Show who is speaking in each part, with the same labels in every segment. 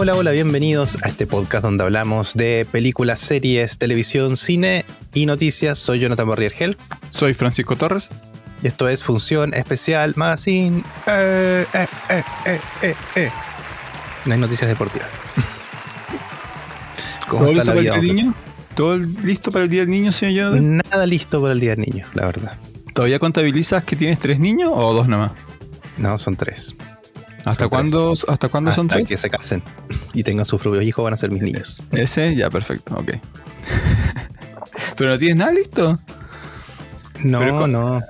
Speaker 1: Hola, hola, bienvenidos a este podcast donde hablamos de películas, series, televisión, cine y noticias. Soy Jonathan Barriergel
Speaker 2: Soy Francisco Torres.
Speaker 1: y esto es Función Especial Magazine. Eh, eh, eh, eh, eh, eh. No hay noticias deportivas. ¿Cómo
Speaker 2: ¿Todo
Speaker 1: está
Speaker 2: listo
Speaker 1: la
Speaker 2: para
Speaker 1: vida?
Speaker 2: el Día del
Speaker 1: hombre?
Speaker 2: Niño? ¿Todo listo para el Día del Niño, señor Jonathan?
Speaker 1: Nada listo para el Día del Niño, la verdad.
Speaker 2: ¿Todavía contabilizas que tienes tres niños o dos nada más?
Speaker 1: No, son tres.
Speaker 2: ¿Hasta cuándo, ¿hasta cuándo son
Speaker 1: Hasta
Speaker 2: tres?
Speaker 1: que se casen y tengan sus propios hijos van a ser mis niños.
Speaker 2: Ese, ya, perfecto, ok. ¿Pero no tienes nada listo?
Speaker 1: No,
Speaker 2: Pero con-
Speaker 1: no.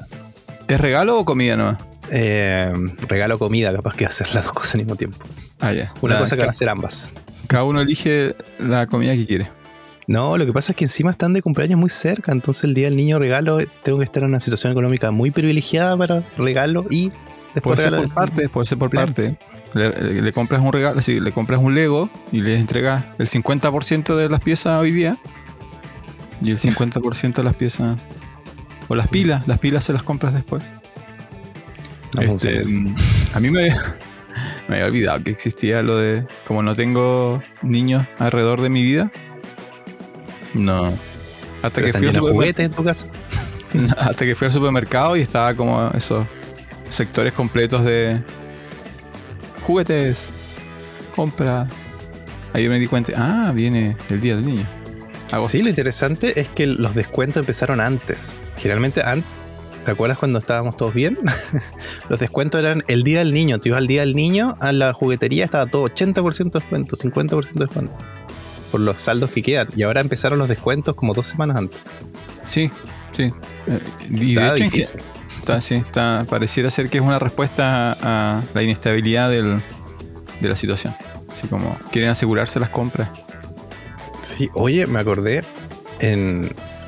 Speaker 2: ¿Es regalo o comida nomás?
Speaker 1: Eh, regalo comida, capaz que hacer las dos cosas al mismo tiempo.
Speaker 2: Ah, ya.
Speaker 1: Una
Speaker 2: La-
Speaker 1: cosa que van a hacer ambas.
Speaker 2: Cada uno elige la comida que quiere.
Speaker 1: No, lo que pasa es que encima están de cumpleaños muy cerca, entonces el día del niño regalo tengo que estar en una situación económica muy privilegiada para regalo y después
Speaker 2: Puede ser por partes, puede ser por parte. Le, le- le compras un regalo, sí, le compras un Lego y le entregas el 50% de las piezas hoy día y el 50% de las piezas o las
Speaker 1: Sí.
Speaker 2: pilas, las pilas se las compras después.
Speaker 1: No
Speaker 2: Este, mm, a mí me, me había olvidado que existía lo de como no tengo niños alrededor de mi vida. No. Hasta
Speaker 1: Pero
Speaker 2: que, fui al
Speaker 1: llenos de
Speaker 2: supermer-
Speaker 1: juguetes en tu casa.
Speaker 2: hasta que fui al supermercado y estaba como esos sectores completos de juguetes, compra. Ahí me di cuenta, ah, viene el día del niño. Hago-
Speaker 1: Sí, lo interesante es que los descuentos empezaron antes. Generalmente antes. ¿Te acuerdas cuando estábamos todos bien? los descuentos eran el día del niño. Tú ibas al día del niño a la juguetería, estaba todo 80% de descuento, 50% de descuento. Por los saldos que quedan. Y ahora empezaron los descuentos como dos semanas antes.
Speaker 2: Sí, sí. Eh, Y de hecho, en pareciera ser que es una respuesta a la inestabilidad de la situación. Así como quieren asegurarse las compras.
Speaker 1: Sí, oye, me acordé.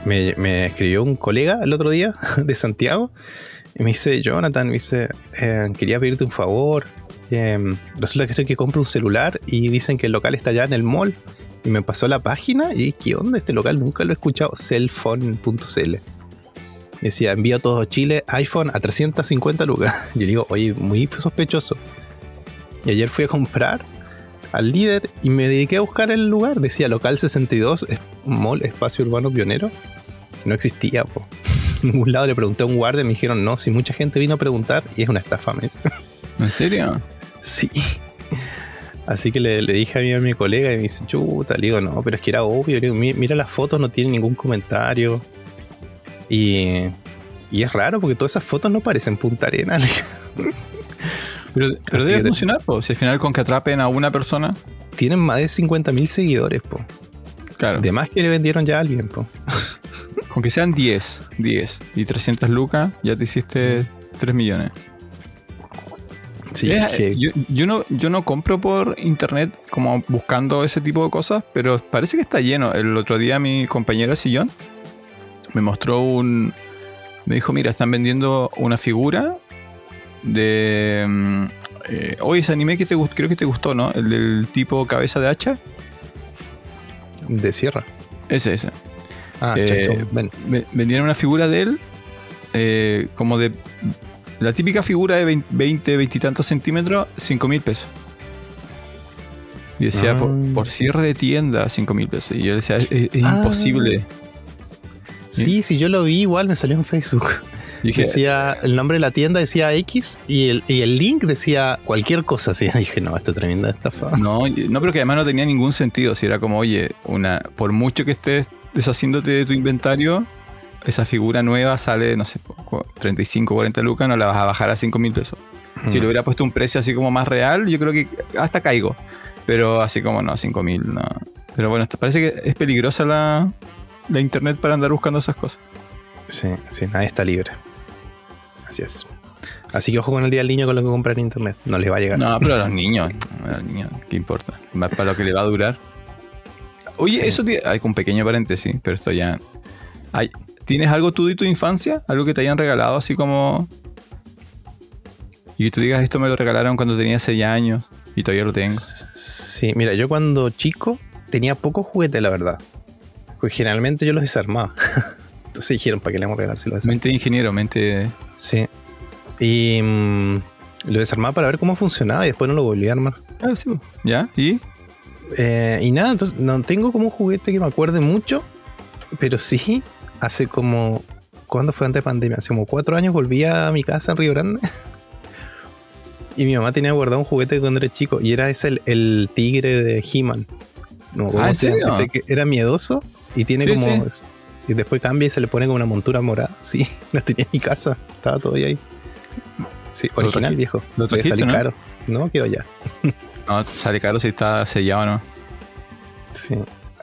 Speaker 1: Me, escribió un colega el otro día de Santiago y me dice, Jonathan, me dice, eh, quería pedirte un favor. Eh, resulta que estoy que compro un celular y dicen que el local está allá en el mall. Y me pasó la página y ¿qué onda? Este local nunca lo he escuchado. Cellphone.cl. Decía, envío a todo Chile iPhone a 350 lucas. Yo digo, oye, muy sospechoso. Y ayer fui a comprar al líder y me dediqué a buscar el lugar. Decía local 62, es- mall espacio urbano pionero. No existía, po. En ningún lado le pregunté a un guardia y me dijeron, no, si mucha gente vino a preguntar y es una estafa, me.
Speaker 2: ¿En serio?
Speaker 1: Sí. Así que le, le dije a mi, a mi colega y me dice, chuta, le digo, no, pero es que era obvio. Le digo, "Mi- mira las fotos, no tiene ningún comentario. Y, y es raro porque todas esas fotos no parecen Punta Arena. le digo.
Speaker 2: Pero, pero debe funcionar, pues. Si al final con que atrapen a una persona,
Speaker 1: Tienen más de 50.000 seguidores, po.
Speaker 2: claro.
Speaker 1: De más que le vendieron ya a alguien, po.
Speaker 2: Con que sean 10, 10 y 300 lucas, ya te hiciste 3 millones.
Speaker 1: Sí,
Speaker 2: Es-
Speaker 1: que-
Speaker 2: yo, yo no, yo no compro por internet como buscando ese tipo de cosas, pero parece que está lleno. El otro día mi compañera Sillón me mostró un... Me dijo, mira, están vendiendo una figura de... mm, eh, Oye, ese anime que te gustó, creo que te gustó, ¿no? El del tipo cabeza de hacha.
Speaker 1: de sierra.
Speaker 2: Ese, ese.
Speaker 1: Ah,
Speaker 2: Eh,
Speaker 1: ven.
Speaker 2: Vendieron una figura de él eh, como de la típica figura de 20, 20, 20 y tantos centímetros, 5 mil pesos. Y decía,
Speaker 1: Ah.
Speaker 2: por, por cierre de tienda, 5 mil pesos. Y yo decía, es, es
Speaker 1: Ah.
Speaker 2: imposible.
Speaker 1: Sí, sí, yo lo vi igual, me salió en Facebook.
Speaker 2: Dije,
Speaker 1: Decía, el nombre de la tienda decía X y el, y el link decía cualquier cosa así. dije, no, esto es tremenda estafa.
Speaker 2: no, no, pero que además no tenía ningún sentido. Si era como, oye, una, por mucho que estés deshaciéndote de tu inventario, esa figura nueva sale, no sé, cu- 35, 40 lucas, no la vas a bajar a 5 mil pesos. Si
Speaker 1: Mm.
Speaker 2: le hubiera puesto un precio así como más real, yo creo que hasta caigo. Pero así como no, 5000, no. Pero bueno, parece que es peligrosa la, la internet para andar buscando esas cosas.
Speaker 1: Sí, sí, nadie está libre. Así es. Así que ojo con el día del niño con lo que comprar en internet. No les va a llegar.
Speaker 2: No, pero a los niños, a los niños, ¿qué importa? Más para lo que le va a durar. Oye,
Speaker 1: Sí.
Speaker 2: eso tiene. Hay un pequeño paréntesis, pero esto ya. Hay, ¿Tienes algo tú de tu infancia? ¿Algo que te hayan regalado así como. Y tú digas, esto me lo regalaron cuando tenía 6 años y todavía lo tengo.
Speaker 1: Sí, mira, yo cuando chico tenía pocos juguetes, la verdad. Pues generalmente yo los desarmaba. Entonces dijeron, ¿para qué le vamos a regalar si los desarmamos?
Speaker 2: Mente de ingeniero, mente.
Speaker 1: Sí. Y, mm, Lo desarmaba para ver cómo funcionaba y después no lo volví a armar.
Speaker 2: Ah, sí. ¿Ya? ¿Y?
Speaker 1: Eh, y nada, entonces no tengo como un juguete que me acuerde mucho, pero sí, hace como. ¿Cuándo fue antes de pandemia? Hace como cuatro años volví a mi casa en Río Grande. Y mi mamá tenía guardado un juguete cuando era chico y era ese el, el tigre de He-Man. No, ¿cómo
Speaker 2: Ah, ¿en
Speaker 1: se llama?
Speaker 2: serio?
Speaker 1: Ese que era miedoso y tiene
Speaker 2: Sí,
Speaker 1: como. Y después cambia y se le pone como una montura morada. Sí, lo tenía en mi casa. Estaba todavía ahí. Sí,
Speaker 2: ¿Lo
Speaker 1: original, viejo.
Speaker 2: ¿Lo trajiste,
Speaker 1: salir
Speaker 2: no?
Speaker 1: caro. No, quedó ya.
Speaker 2: No, sale caro si está sellado o no.
Speaker 1: Sí.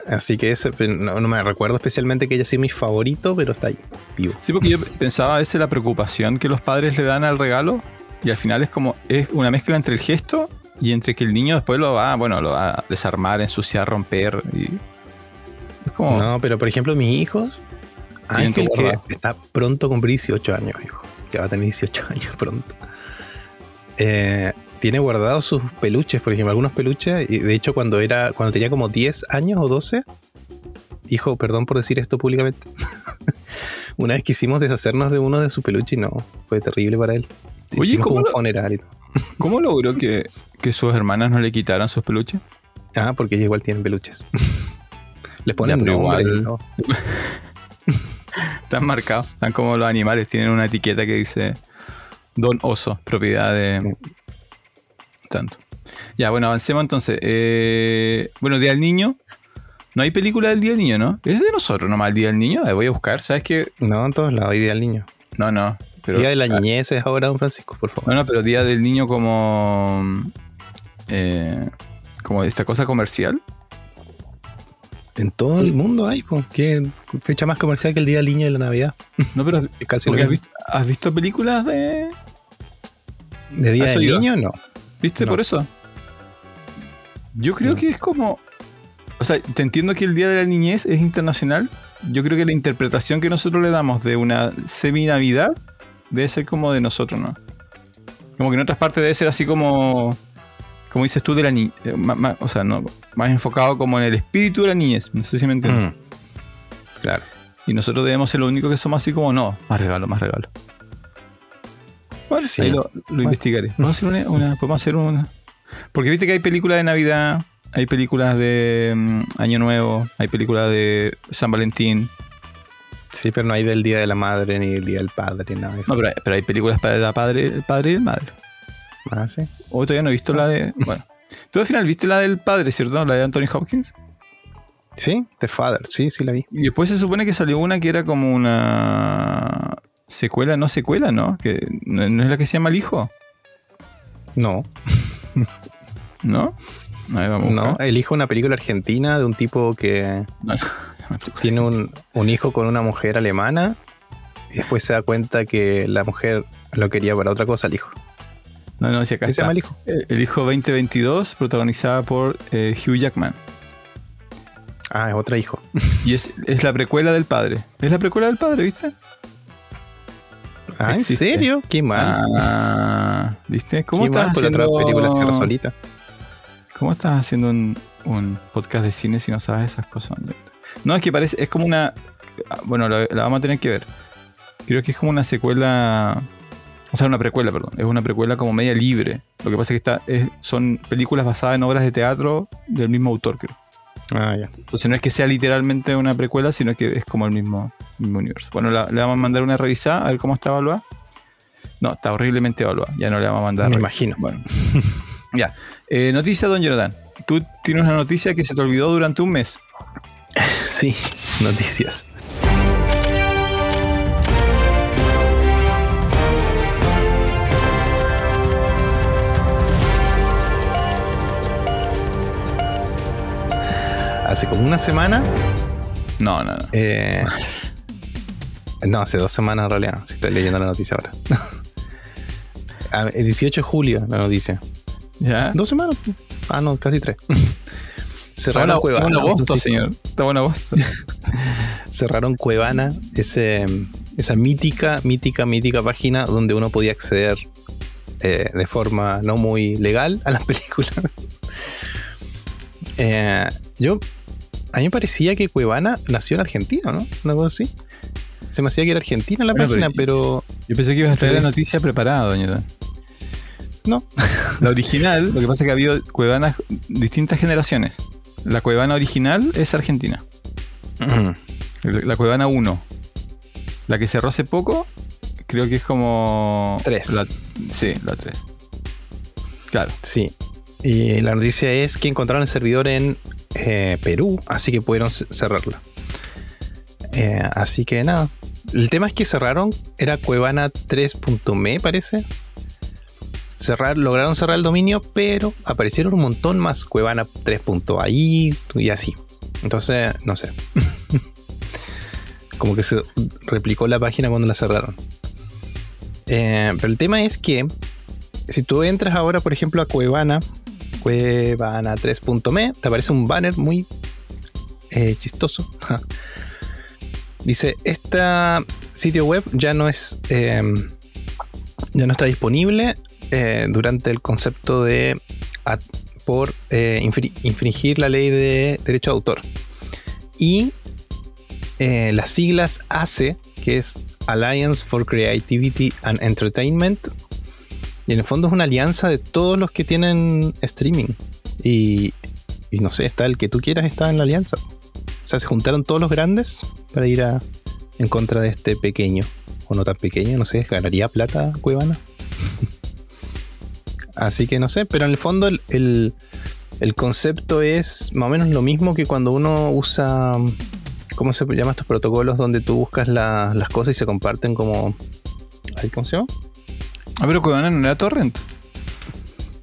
Speaker 1: Así que ese, no, no me recuerdo especialmente que haya sido mi favorito, pero está ahí, vivo.
Speaker 2: Sí, porque yo pensaba a veces la preocupación que los padres le dan al regalo y al final es como, es una mezcla entre el gesto y entre que el niño después lo va, bueno, lo va a desarmar, ensuciar, romper y... Como...
Speaker 1: No, pero por ejemplo, mis hijos, Ángel, que está pronto a cumplir 18 años, hijo. Ya va a tener 18 años pronto. Eh, tiene guardados sus peluches, por ejemplo, algunos peluches. Y de hecho, cuando era, cuando tenía como 10 años o 12, hijo, perdón por decir esto públicamente. Una vez quisimos deshacernos de uno de sus peluches y no, fue terrible para él.
Speaker 2: Oye,
Speaker 1: Hicimos
Speaker 2: ¿cómo
Speaker 1: como un
Speaker 2: lo-
Speaker 1: funeral y todo.
Speaker 2: ¿Cómo logró que, que sus hermanas no le quitaran sus peluches?
Speaker 1: Ah, porque ellos igual tienen peluches. Les ponen
Speaker 2: Ya, pero
Speaker 1: nombre
Speaker 2: igual-. Están marcados, están como los animales, tienen una etiqueta que dice Don Oso, propiedad de tanto. Ya, bueno, avancemos entonces. Eh, bueno, Día del Niño. No hay película del Día del Niño, ¿no? Es de nosotros nomás el Día del Niño. La voy a buscar, ¿sabes qué?
Speaker 1: No, en todos lados, Día del Niño.
Speaker 2: No, no. Pero,
Speaker 1: Día de la
Speaker 2: ah,
Speaker 1: niñez es ahora, don Francisco, por favor.
Speaker 2: No, no, pero Día del Niño como. eh, como esta cosa comercial.
Speaker 1: En todo el mundo hay, pues. ¿Qué fecha más comercial que el Día del Niño y la Navidad?
Speaker 2: No, pero.
Speaker 1: Es casi
Speaker 2: has, visto, has visto películas de.
Speaker 1: ¿De Día
Speaker 2: ¿Has
Speaker 1: del? Niño? No.
Speaker 2: ¿Viste?
Speaker 1: No.
Speaker 2: Por eso. Yo creo
Speaker 1: No.
Speaker 2: que es como. O sea, te entiendo que el Día de la Niñez es internacional. Yo creo que la interpretación que nosotros le damos de una semi-Navidad debe ser como de nosotros, ¿no? Como que en otras partes debe ser así como. Como dices tú, de la niñez. O sea, no, más enfocado como en el espíritu de la niñez. No sé si me entiendes.
Speaker 1: Mm. Claro.
Speaker 2: Y nosotros debemos ser lo único que somos así como, no, más regalo, más regalo. Bueno,
Speaker 1: Sí.
Speaker 2: ahí lo, lo investigaré. Vamos a hacer una, una- podemos hacer una. Porque viste que hay películas de Navidad, hay películas de mm, Año Nuevo, hay películas de San Valentín.
Speaker 1: Sí, pero no hay del Día de la Madre ni del Día del Padre, nada de eso.
Speaker 2: No, pero, pero hay películas para el padre, el padre y el madre.
Speaker 1: Ah, sí.
Speaker 2: O todavía no he visto la de. Bueno. Tú al final viste la del padre, ¿cierto? La de Anthony Hopkins.
Speaker 1: Sí, The Father, sí, sí la vi.
Speaker 2: Y después se supone que salió una que era como una secuela, no secuela, ¿no? Que no, es la que se llama El Hijo,
Speaker 1: No,
Speaker 2: ¿no? A ver, vamos a
Speaker 1: no.
Speaker 2: buscar.
Speaker 1: Elijo una película argentina de un tipo que
Speaker 2: No.
Speaker 1: tiene un, un hijo con una mujer alemana y después se da cuenta que la mujer lo quería para otra cosa al hijo.
Speaker 2: No, no, si acá
Speaker 1: ¿Qué se
Speaker 2: está.
Speaker 1: llama el hijo?
Speaker 2: Eh, El Hijo 2022, protagonizada por eh, Hugh Jackman.
Speaker 1: Ah, es otro hijo.
Speaker 2: Y es, es la precuela del padre. Es la precuela del padre, ¿viste?
Speaker 1: Ah, ¿en serio? Qué mal.
Speaker 2: Ah, ¿viste? ¿Cómo
Speaker 1: Qué
Speaker 2: estás
Speaker 1: por la otra
Speaker 2: haciendo,
Speaker 1: película solita.
Speaker 2: ¿Cómo estás haciendo un, un podcast de cine si no sabes esas cosas? No, es que parece, es como una. Bueno, la, la vamos a tener que ver. Creo que es como una secuela. O sea, una precuela, perdón. Es una precuela como media libre. Lo que pasa es que está, es- son películas basadas en obras de teatro del mismo autor, creo.
Speaker 1: Ah, ya.
Speaker 2: Entonces no es que sea literalmente una precuela, sino que es como el mismo, mismo universo. Bueno, la- le vamos a mandar una revisada a ver cómo está evaluada. No, está horriblemente evaluada. Ya no le vamos a mandar.
Speaker 1: Me
Speaker 2: revisada.
Speaker 1: imagino.
Speaker 2: Bueno. ya. Eh, noticia, don Jordan. Tú tienes una noticia que se te olvidó durante un mes.
Speaker 1: Sí, noticias. Hace como una semana.
Speaker 2: No, no, no.
Speaker 1: eh, no, hace dos semanas en realidad. Si estoy leyendo la noticia ahora. Ah, El 18 de julio, la noticia.
Speaker 2: ¿Ya?
Speaker 1: Dos semanas. Ah, no, casi tres. Cerraron
Speaker 2: bueno,
Speaker 1: Cuevana.
Speaker 2: bueno agosto,
Speaker 1: Sí,
Speaker 2: señor. Está bueno agosto.
Speaker 1: cerraron Cuevana, ese, esa mítica, mítica, mítica página donde uno podía acceder eh, de forma no muy legal a las películas. Eh, yo, a mí me parecía que Cuevana nació en Argentina, ¿no? Una cosa así. Se me hacía que era argentina la
Speaker 2: Bueno,
Speaker 1: página, pero,
Speaker 2: Yo pensé que ibas a traer la noticia preparada, doña.
Speaker 1: No.
Speaker 2: La original, lo que pasa es que ha habido cuevanas distintas generaciones. La cuevana original es argentina. La cuevana 1. La que cerró hace poco, creo que es como.
Speaker 1: 3.
Speaker 2: sí, la 3. Claro.
Speaker 1: Sí. Y la noticia es que encontraron el servidor en eh, Perú, así que pudieron cerrarla. Eh, así que nada. El tema es que cerraron, era Cuevana 3.me, parece. Cerrar, lograron cerrar el dominio, pero aparecieron un montón más Cuevana 3.ai y así. Entonces, no sé. Como que se replicó la página cuando la cerraron. Eh, pero el tema es que si tú entras ahora, por ejemplo, a Cuevana, Cuevana 3.me, te aparece un banner muy eh, chistoso. Dice, este sitio web ya no es em, ya no está disponible eh, durante el concepto de por eh, infringir la ley de derecho de autor. Y las siglas ACE, que es Alliance for Creativity and Entertainment, y en el fondo es una alianza de todos los que tienen streaming. Y, no sé, está el que tú quieras, está en la alianza. O sea, se juntaron todos los grandes para ir a, en contra de este pequeño. O no tan pequeño, no sé, ganaría plata Cuevana. Así que no sé, pero en el fondo el, concepto es más o menos lo mismo que cuando uno usa, ¿cómo se llama estos protocolos donde tú buscas las cosas y se comparten como... ¿Cómo se llama?
Speaker 2: Ah, pero Cuevana no era Torrent.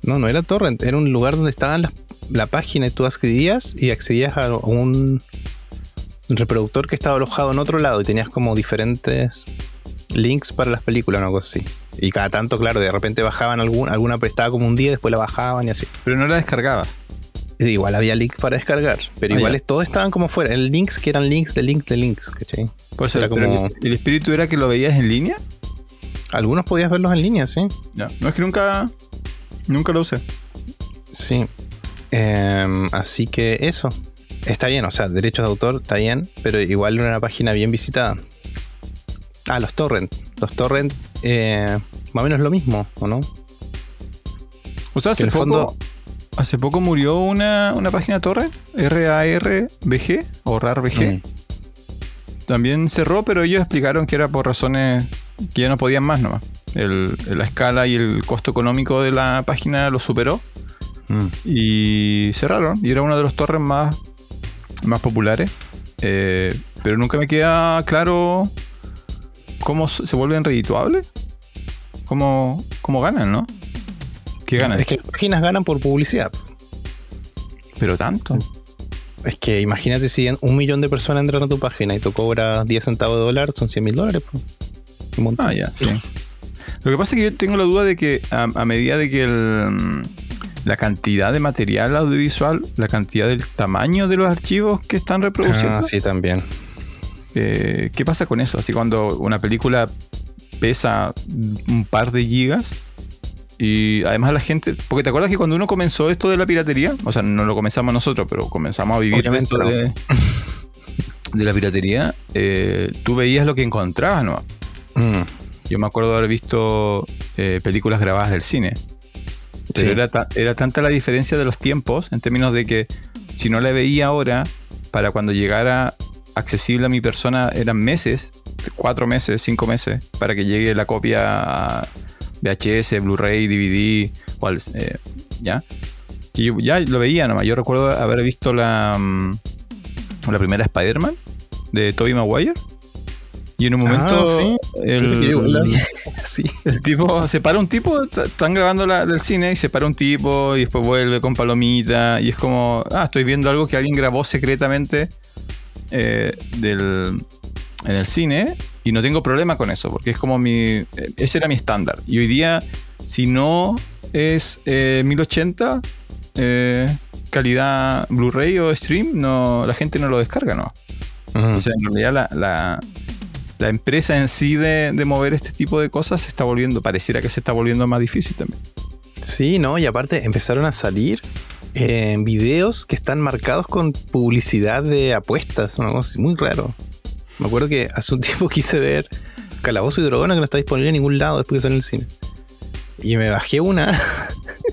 Speaker 1: No, no era Torrent. Era un lugar donde estaban la página y tú accedías y accedías a un reproductor que estaba alojado en otro lado y tenías como diferentes links para las películas, una cosa así. Y cada tanto, claro, de repente bajaban algún, alguna prestaba como un día, después la bajaban y así.
Speaker 2: Pero no la descargabas.
Speaker 1: Igual había links para descargar, pero ah, igual todos estaban como fuera. En links que eran links de links de links, ¿cachai?
Speaker 2: Pues era como... ¿El espíritu era que lo veías en línea?
Speaker 1: Algunos podías verlos en línea, sí.
Speaker 2: Ya. No es que nunca. Nunca lo usé.
Speaker 1: Sí. Em, así que eso. Está bien, o sea, derechos de autor está bien, pero igual era una página bien visitada. Ah, los torrent. Los torrent, eh, más o menos lo mismo, ¿o no?
Speaker 2: O sea, hace poco. Hace poco murió una, una página torrent, RARBG o RARBG. Mm. También cerró, pero ellos explicaron que era por razones que ya no podían más nomás. la escala y el costo económico de la página lo superó. Mm. Y cerraron. Y era uno de los torres más, más populares. Eh, pero nunca me queda claro cómo se vuelven redituables. Cómo, cómo ganan, ¿no?
Speaker 1: ¿Qué ganan? Es que las páginas ganan por publicidad.
Speaker 2: Pero tanto.
Speaker 1: Es que imagínate si un millón de personas entran a tu página y tú cobras 10 centavos de dólar, son 100 mil dólares. Pues.
Speaker 2: Ah, ya, sí. Lo que pasa es que yo tengo la duda de que a, medida de que mm, la cantidad de material audiovisual, la cantidad del tamaño de los archivos que están reproduciendo. Ah,
Speaker 1: sí, también.
Speaker 2: Eh, ¿Qué pasa con eso? Así cuando una película pesa un par de gigas y además la gente, porque te acuerdas que cuando uno comenzó esto de la piratería, o sea, no lo comenzamos nosotros, pero comenzamos a vivir esto de, la piratería, eh, tú veías lo que encontrabas, ¿no? Mm. Yo me acuerdo de haber visto eh, películas grabadas del cine. Pero era, tanta la diferencia de los tiempos en términos de que si no la veía ahora, para cuando llegara accesible a mi persona eran meses, cuatro meses, cinco meses, para que llegue la copia VHS, Blu-ray, DVD, o eh, ¿ya? Yo ya lo veía nomás. Yo recuerdo haber visto la, mm, la primera Spider-Man de Tobey Maguire. Y en un momento ah, el, tipo se para un tipo, están grabando la, del cine y se para un tipo y después vuelve con palomita y es como, ah, estoy viendo algo que alguien grabó secretamente eh, del, en el cine y no tengo problema con eso porque es como mi, eh, ese era mi estándar. Y hoy día, si no es 1080, eh, calidad Blu-ray o stream, no, la gente no lo descarga, ¿no? O sea, en realidad la la empresa en sí de, mover este tipo de cosas se está volviendo, pareciera que se está volviendo más difícil también.
Speaker 1: Sí, ¿no? Y aparte empezaron a salir eh, videos que están marcados con publicidad de apuestas, cosa muy raro. Me acuerdo que hace un tiempo quise ver Calabozo y Dragona que no está disponible en ningún lado después que sale en el cine. Y me bajé una.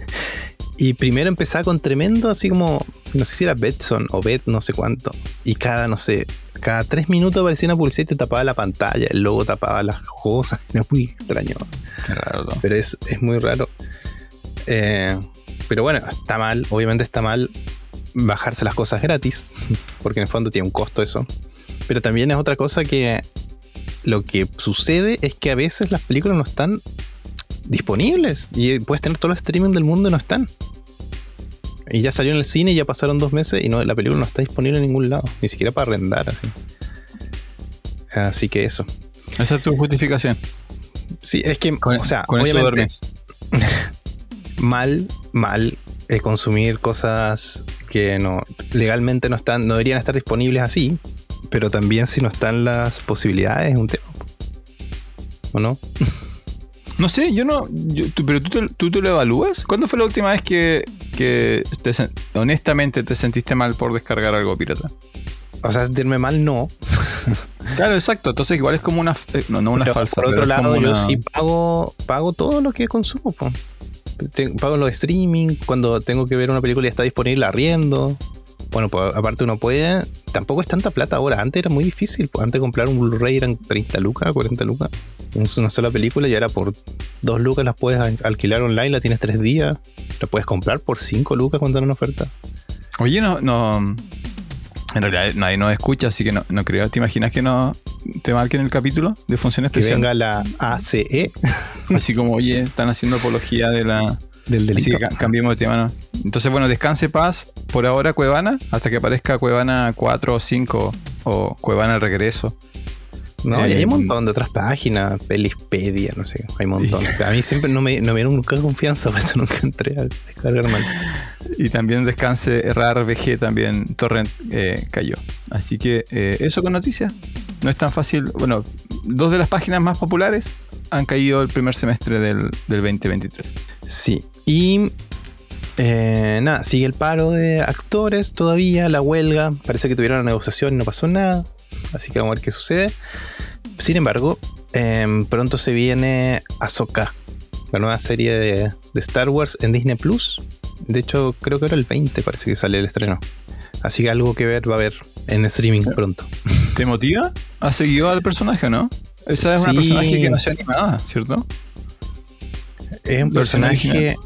Speaker 1: y primero empezaba con tremendo, así como, no sé si era Betson o Bet, no sé cuánto. Y cada, no sé, cada tres minutos aparecía una publicidad y te tapaba la pantalla, el logo tapaba las cosas. Era muy extraño.
Speaker 2: Qué raro todo.
Speaker 1: Pero es, es muy raro. Eh, pero bueno, está mal, obviamente está mal bajarse las cosas gratis, porque en el fondo tiene un costo eso. Pero también es otra cosa que lo que sucede es que a veces las películas no están disponibles y puedes tener todo el streaming del mundo y no están. Y ya salió en el cine y ya pasaron dos meses y no, la película no está disponible en ningún lado, ni siquiera para arrendar así. Así que eso.
Speaker 2: Esa es tu justificación.
Speaker 1: Sí, es que,
Speaker 2: Con-
Speaker 1: o sea,
Speaker 2: con
Speaker 1: obviamente, mal, mal eh, consumir cosas que no legalmente no están, no deberían estar disponibles así, pero también si no están las posibilidades es un tema. ¿O no?
Speaker 2: No sé, yo no. yo- tú- pero tú te, tú te lo evalúas. ¿Cuándo fue la última vez que, que te honestamente te sentiste mal por descargar algo pirata?
Speaker 1: O sea, sentirme mal no.
Speaker 2: Claro, exacto. Entonces, igual es como una. eh, No, no una
Speaker 1: Pero
Speaker 2: falsa.
Speaker 1: por otro lado, yo
Speaker 2: una-
Speaker 1: sí pago, pago todo lo que consumo. po. Pago los streaming, cuando tengo que ver una película y está disponible, arriendo. Bueno, pues aparte uno puede. Tampoco es tanta plata ahora. Antes era muy difícil. pues, Antes comprar un Blu-ray eran 30 lucas, 40 lucas. Una sola película y ahora por 2 lucas las puedes al- alquilar online, la tienes 3 días. La puedes comprar por 5 lucas cuando era una oferta.
Speaker 2: Oye, no, no. En realidad nadie nos escucha, así que no, no creo. ¿Te imaginas que no te marquen el capítulo de función
Speaker 1: Que
Speaker 2: especial?
Speaker 1: venga la ACE
Speaker 2: Así como, oye, están haciendo apología de la.
Speaker 1: Del
Speaker 2: Así
Speaker 1: delito.
Speaker 2: que ca- cambiemos de tema, ¿no? Entonces, bueno, descanse paz por ahora Cuevana, hasta que aparezca Cuevana 4 o 5 o Cuevana el regreso.
Speaker 1: No, y hay
Speaker 2: Eh,
Speaker 1: un montón de otras páginas, Pelispedia, no sé, hay un montón. A mí siempre no me, no me dieron nunca confianza, por eso nunca entré a descargar mal.
Speaker 2: Y también descanse RAR VG, también Torrent eh, cayó. Así que eh, eso con noticias. No es tan fácil. Bueno, dos de las páginas más populares han caído el primer semestre del, del 2023.
Speaker 1: Sí, y eh, nada, sigue el paro de actores todavía, la huelga, parece que tuvieron una negociación y no pasó nada, así que vamos a ver qué sucede. Sin embargo, em, pronto se viene Ahsoka, la nueva serie de, de Star Wars en Disney Plus. De hecho, creo que era el 20, parece que sale el estreno. Así que algo que ver va a haber en streaming pronto.
Speaker 2: ¿Te motiva? ¿Has seguido al personaje o no? Esa es una
Speaker 1: Sí.
Speaker 2: personaje que nació animada, ¿cierto?
Speaker 1: Es un personaje.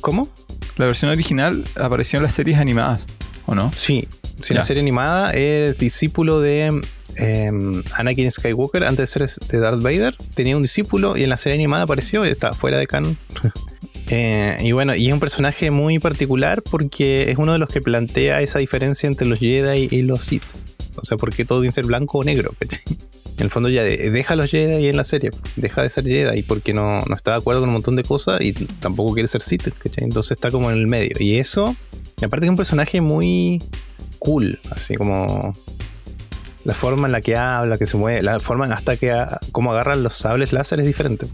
Speaker 1: ¿Cómo?
Speaker 2: La versión original apareció en las series animadas, ¿o no?
Speaker 1: Sí, sí, la serie animada es discípulo de em, Anakin Skywalker antes de ser de Darth Vader. Tenía un discípulo y en la serie animada apareció y está fuera de canon. Eh, y bueno, y es un personaje muy particular porque es uno de los que plantea esa diferencia entre los Jedi y los Sith. O sea, porque todo tiene que ser blanco o negro. En el fondo ya de- deja los Jedi en la serie. Deja de ser Jedi porque no, no está de acuerdo con un montón de cosas y tampoco quiere ser Sith. ¿cachai? Entonces está como en el medio. Y eso, aparte que es un personaje muy cool, así como la forma en la que habla, que se mueve, la forma hasta que a- cómo agarran los sables láser es diferente.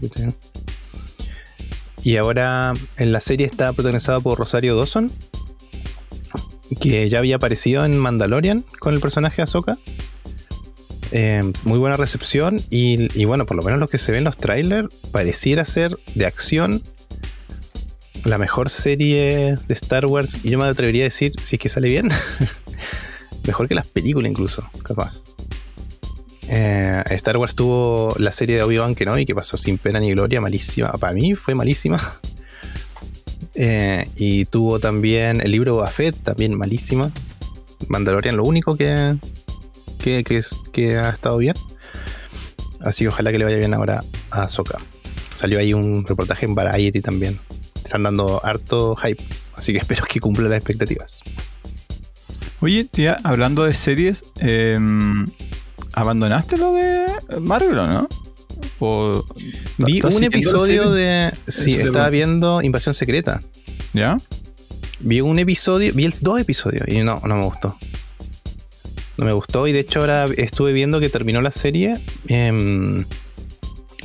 Speaker 1: Y ahora en la serie está protagonizada por Rosario Dawson, que ya había aparecido en Mandalorian con el personaje Ahsoka. Eh, muy buena recepción y, y bueno, por lo menos lo que se ve en los trailers pareciera ser de acción la mejor serie de Star Wars y yo me atrevería a decir, si es que sale bien, mejor que las películas incluso, capaz. Eh, Star Wars tuvo la serie de Obi-Wan Kenobi que pasó sin pena ni gloria, malísima. Para mí fue malísima. Eh, y tuvo también el libro Boba Fett, también malísima. Mandalorian, lo único que, que, que, es- que ha estado bien. Así que ojalá que le vaya bien ahora a Ahsoka. Salió ahí un reportaje en Variety también. Están dando harto hype. Así que espero que cumpla las expectativas.
Speaker 2: Oye, tía, hablando de series, eh, ¿abandonaste lo de Marvel o no? ¿O
Speaker 1: Vi un episodio de. Sí,
Speaker 2: Eso
Speaker 1: estaba viendo Invasión Secreta.
Speaker 2: ¿Ya?
Speaker 1: Vi un episodio, vi el dos episodios y no, no me gustó. No me gustó y de hecho ahora estuve viendo que terminó la serie em,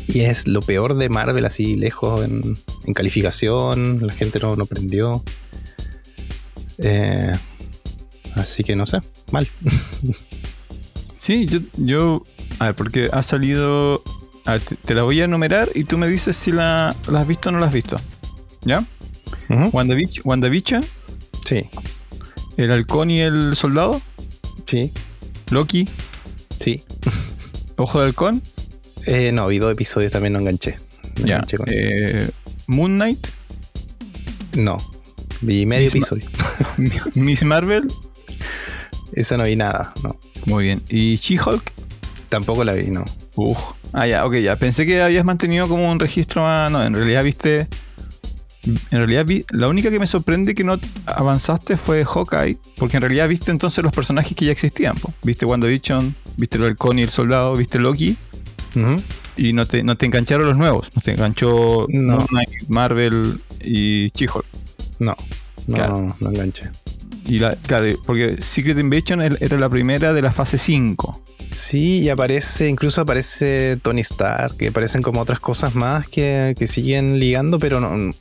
Speaker 1: y es lo peor de Marvel así lejos en, en calificación, la gente no, no prendió. Eh, así que no sé, mal.
Speaker 2: Sí, yo, yo. A ver, porque ha salido a ver, te, te las voy a enumerar y tú me dices si la, la has visto o no la has visto. ¿Ya? WandaVich- WandaVision,
Speaker 1: Sí,
Speaker 2: El Halcón y el Soldado,
Speaker 1: sí,
Speaker 2: Loki,
Speaker 1: sí.
Speaker 2: Ojo de Halcón,
Speaker 1: Eh, no, vi dos episodios también no enganché. No
Speaker 2: ya.
Speaker 1: enganché con-
Speaker 2: eh, Moon Knight,
Speaker 1: No, vi medio
Speaker 2: Miss Ma-
Speaker 1: episodio.
Speaker 2: Miss Marvel,
Speaker 1: Esa no vi nada, no.
Speaker 2: muy bien. Y She-Hulk,
Speaker 1: Tampoco la vi, no.
Speaker 2: Uf. Ah, ya, ok, ya. Pensé que habías mantenido como un registro más. No, en realidad viste. En realidad vi. La única que me sorprende que no avanzaste fue Hawkeye. Porque en realidad viste entonces los personajes que ya existían. po. Viste WandaVision, viste el halcón y el soldado, viste Loki. Y no te, no te engancharon los nuevos. No te enganchó
Speaker 1: No.
Speaker 2: Marvel y She-Hulk.
Speaker 1: No, no,
Speaker 2: Claro.
Speaker 1: no, no enganché.
Speaker 2: Y la, claro, porque Secret Invasion era la primera de la fase 5.
Speaker 1: Sí, y aparece, incluso aparece Tony Stark, que aparecen como otras cosas más que, que siguen ligando, pero no,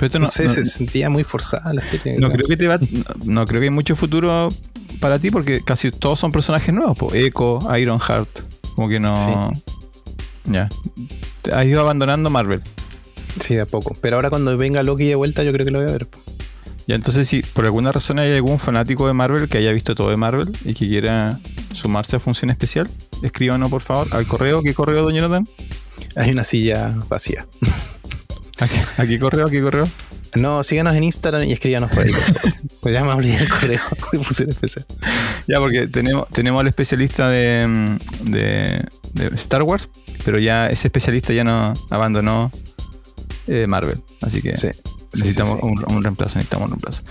Speaker 2: Pero esto no,
Speaker 1: sé,
Speaker 2: no-
Speaker 1: se sentía muy forzada la serie.
Speaker 2: No creo que te va, no, creo que hay mucho futuro para ti porque casi todos son personajes nuevos, po. Echo, Ironheart, como que no. Ya. Te has ido abandonando Marvel.
Speaker 1: Sí, de a poco. Pero ahora cuando venga Loki de vuelta, yo creo que lo voy a ver.
Speaker 2: Ya entonces si por alguna razón hay algún fanático de Marvel que haya visto todo de Marvel y que quiera sumarse a función especial, escríbanos por favor al correo. ¿Qué correo, doña Jonathan?
Speaker 1: Hay una silla vacía.
Speaker 2: ¿A qué, a qué correo? ¿A qué correo?
Speaker 1: No, síganos en Instagram y escríbanos por ahí. pues ya me olvidé el correo.
Speaker 2: Ya, porque tenemos, tenemos al especialista de, de, de Star Wars, pero ya ese especialista ya no abandonó eh, Marvel. Así que
Speaker 1: Sí.
Speaker 2: necesitamos
Speaker 1: sí, sí.
Speaker 2: Un, un reemplazo, necesitamos un reemplazo.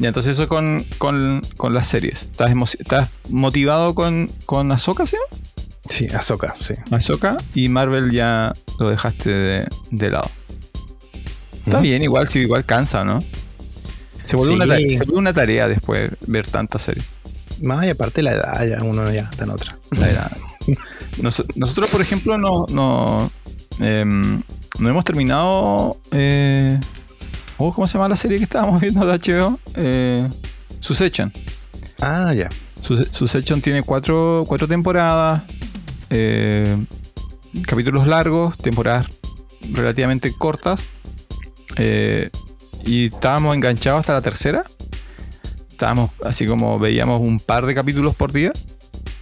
Speaker 2: Ya, entonces eso con, con, con las series. ¿Estás, emo- estás motivado con, con Ahsoka, sí?
Speaker 1: Sí, Ahsoka, sí.
Speaker 2: Ahsoka y Marvel ya lo dejaste de, de lado. Está bien, igual, sí, igual cansa, ¿no? Se vuelve,
Speaker 1: Sí.
Speaker 2: una, tarea, se vuelve una tarea después ver tantas series.
Speaker 1: Más y aparte la edad, ya uno ya está en otra.
Speaker 2: La edad. Nos- nosotros, por ejemplo, no, no, em, no hemos terminado. Eh, oh, ¿Cómo se llama la serie que estábamos viendo de HBO? Eh, Succession.
Speaker 1: Ah, ya.
Speaker 2: Succession tiene cuatro, cuatro temporadas, eh, capítulos largos, temporadas relativamente cortas. Eh, y estábamos enganchados hasta la tercera. Estábamos así como veíamos un par de capítulos por día.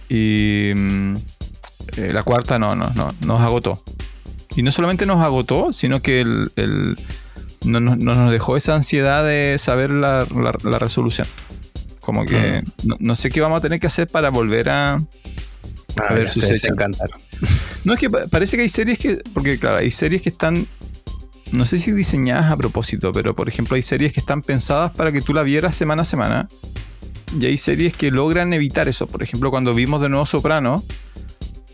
Speaker 2: Y mm, eh, la cuarta no, no, no, nos agotó. Y no solamente nos agotó, sino que el, el- no, no- no nos dejó esa ansiedad de saber la, la- la resolución. Como que no, no sé qué vamos a tener que hacer para volver a...
Speaker 1: A
Speaker 2: ver,
Speaker 1: ver, se encantaron.
Speaker 2: No es que pa- parece que hay series que... Porque claro, hay series que están... No sé si diseñadas a propósito, pero por ejemplo hay series que están pensadas para que tú la vieras semana a semana. Y hay series que logran evitar eso. Por ejemplo, cuando vimos de nuevo Soprano,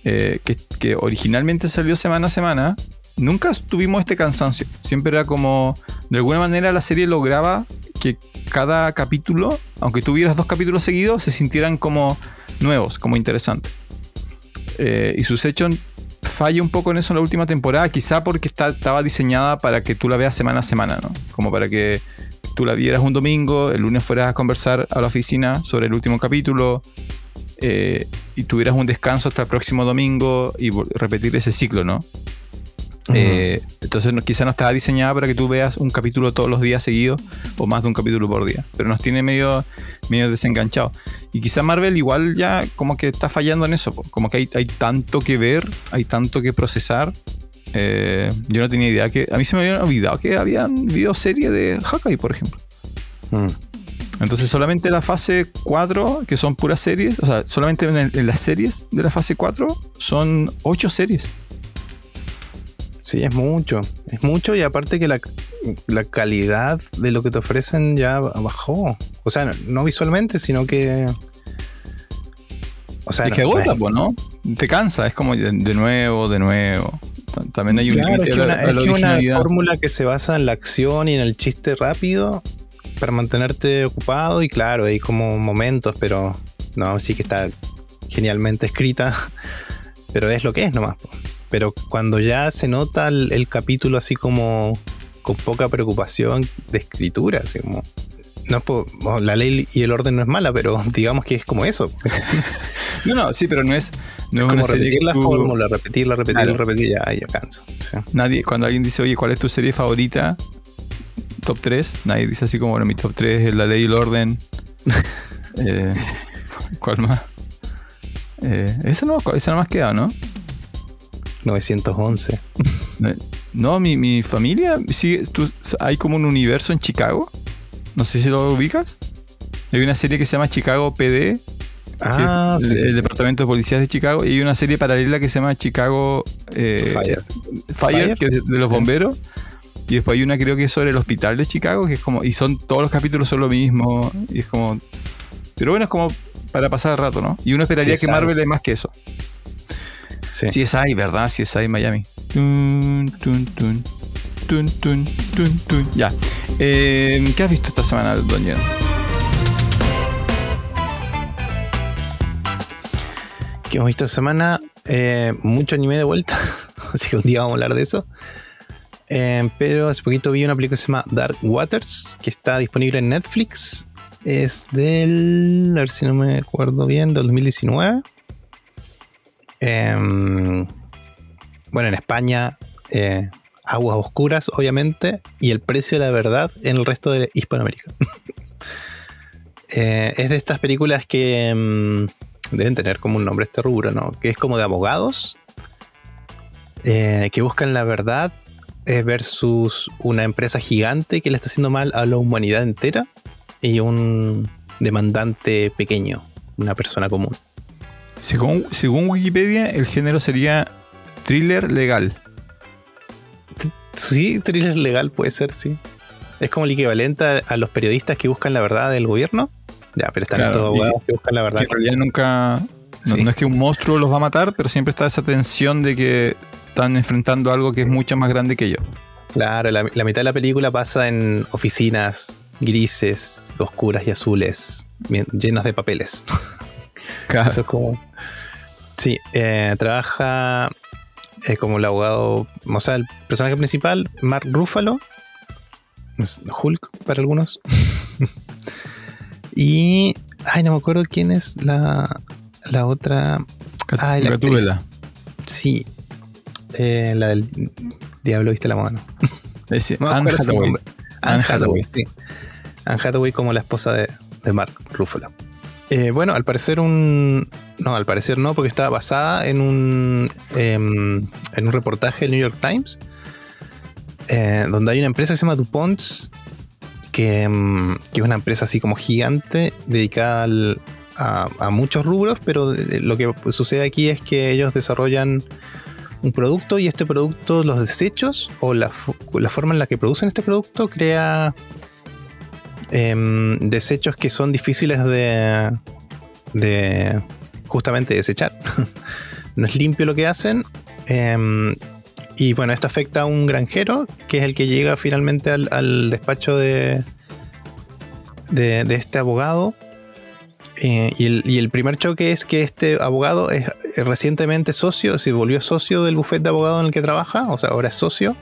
Speaker 2: eh, que, originalmente salió semana a semana, nunca tuvimos este cansancio. Siempre era como, de alguna manera la serie lograba que cada capítulo, aunque tuvieras dos capítulos seguidos, se sintieran como nuevos, como interesantes. Eh, y Succession falla un poco en eso en la última temporada, quizá porque estaba diseñada para que tú la veas semana a semana, ¿no? Como para que tú la vieras un domingo, el lunes fueras a conversar a la oficina sobre el último capítulo eh, y tuvieras un descanso hasta el próximo domingo y repetir ese ciclo, ¿no? Eh, entonces no- quizá no estaba diseñada para que tú veas un capítulo todos los días seguidos o más de un capítulo por día, pero nos tiene medio, medio desenganchados. Y quizá Marvel igual ya como que está fallando en eso, como que hay, hay tanto que ver, hay tanto que procesar. Eh, yo no tenía idea que... A mí se me había olvidado que habían videoserie de Hawkeye, por ejemplo.
Speaker 1: Mm.
Speaker 2: Entonces solamente la fase 4, que son puras series, o sea, solamente en, el- en las series de la fase 4 son 8 series.
Speaker 1: Sí, es mucho. Es mucho y aparte que la, la calidad de lo que te ofrecen ya bajó. O sea, no, no visualmente, sino que. O sea,
Speaker 2: es que agota,
Speaker 1: no
Speaker 2: ¿no? Te cansa, es como de, de nuevo, de nuevo. Ta- También hay un
Speaker 1: Claro,
Speaker 2: límite
Speaker 1: es
Speaker 2: a
Speaker 1: que
Speaker 2: la,
Speaker 1: una,
Speaker 2: a
Speaker 1: es
Speaker 2: la
Speaker 1: que una fórmula que se basa en la acción y en el chiste rápido para mantenerte ocupado y claro, hay como momentos, pero no, sí que está genialmente escrita, pero es lo que es nomás. po. Pero cuando ya se nota el, el capítulo así como con poca preocupación de escritura, así como... No, bueno, la ley y el orden no es mala, pero digamos que es como eso.
Speaker 2: No, no, sí, pero no es, No es
Speaker 1: Como repetir la
Speaker 2: tú-
Speaker 1: fórmula, repetirla, repetirla,
Speaker 2: Claro.
Speaker 1: repetir, ya, ya canso. Sí.
Speaker 2: Nadie, cuando alguien dice, oye, ¿cuál es tu serie favorita? Top 3. Nadie dice así como, bueno, mi top 3 es La Ley y el Orden. Eh, ¿Cuál más? Eh, esa, no, esa no más queda, ¿no?
Speaker 1: 911.
Speaker 2: Eh, No, mi, mi familia sigue. tú- hay como un universo en Chicago. No sé si lo ubicas. Hay una serie que se llama Chicago PD,
Speaker 1: Ah, sí,
Speaker 2: el
Speaker 1: sí.
Speaker 2: Departamento de Policías de Chicago. Y hay una serie paralela que se llama Chicago eh,
Speaker 1: Fire.
Speaker 2: Fire,
Speaker 1: Fire.
Speaker 2: que es de los bomberos. Y después hay una creo que es sobre el hospital de Chicago, que es como. Y son todos los capítulos son lo mismo. Y es como. Pero bueno, es como para pasar el rato, ¿no? Y uno esperaría que
Speaker 1: sabe.
Speaker 2: Marvel es más que eso.
Speaker 1: Sí.
Speaker 2: Si es ahí, ¿verdad? Si es ahí Miami. Tun, tun, tun, tun, tun, tun, tun. Ya. Eh, ¿Qué has visto esta semana, Don Jan?
Speaker 1: que hemos visto esta semana eh, mucho anime de vuelta, así que un día vamos a hablar de eso. Eh, pero hace poquito vi una película que se llama Dark Waters, que está disponible en Netflix. Es del, a ver si no me acuerdo bien, del 2019. Em, bueno, en España, eh, aguas oscuras, obviamente, y el precio de la verdad en el resto de Hispanoamérica. Eh, es de estas películas que em, deben tener como un nombre este rubro, ¿no? Que es como de abogados eh, que buscan la verdad versus una empresa gigante que le está haciendo mal a la humanidad entera y un demandante pequeño, una persona común.
Speaker 2: Según, según Wikipedia, el género sería thriller legal.
Speaker 1: Sí, thriller legal puede ser, sí. Es como el equivalente a, a los periodistas que buscan la verdad del gobierno. Ya, pero están
Speaker 2: Claro,
Speaker 1: estos
Speaker 2: y
Speaker 1: abogados que buscan la verdad.
Speaker 2: Que en realidad nunca. No,
Speaker 1: Sí.
Speaker 2: no es que un monstruo los va a matar, pero siempre está esa tensión de que están enfrentando algo que es mucho más grande que ellos.
Speaker 1: Claro, la, la mitad de la película pasa en oficinas grises, oscuras y azules, bien- llenas de papeles. Eso es como. Sí, eh, trabaja eh, como el abogado, o sea, el personaje principal, Mark Ruffalo, es Hulk para algunos. y. Ay, no me acuerdo quién es la, la otra. Ay, la actriz.
Speaker 2: Gatúbela.
Speaker 1: Sí, eh, la del Diablo, viste la mano. No
Speaker 2: Anne Hathaway. Anne
Speaker 1: Hathaway. sí. Anne Hathaway como la esposa de, de Mark Ruffalo. Eh, bueno, al parecer un... No, al parecer no, porque estaba basada en un, em, en un reportaje del New York Times, eh, donde hay una empresa que se llama DuPont, que, em, que es una empresa así como gigante, dedicada al- a, a muchos rubros, pero de- lo que sucede aquí es que ellos desarrollan un producto y este producto, los desechos o la forma en la que producen este producto crea em, desechos que son difíciles de, justamente desechar. no es limpio lo que hacen. em, y bueno, esto afecta a un granjero que es el que llega finalmente al, despacho de, este abogado. Eh, y, el, y el primer choque es que este abogado es recientemente socio, se volvió socio del bufete de abogado en el que trabaja, o sea, ahora es socio.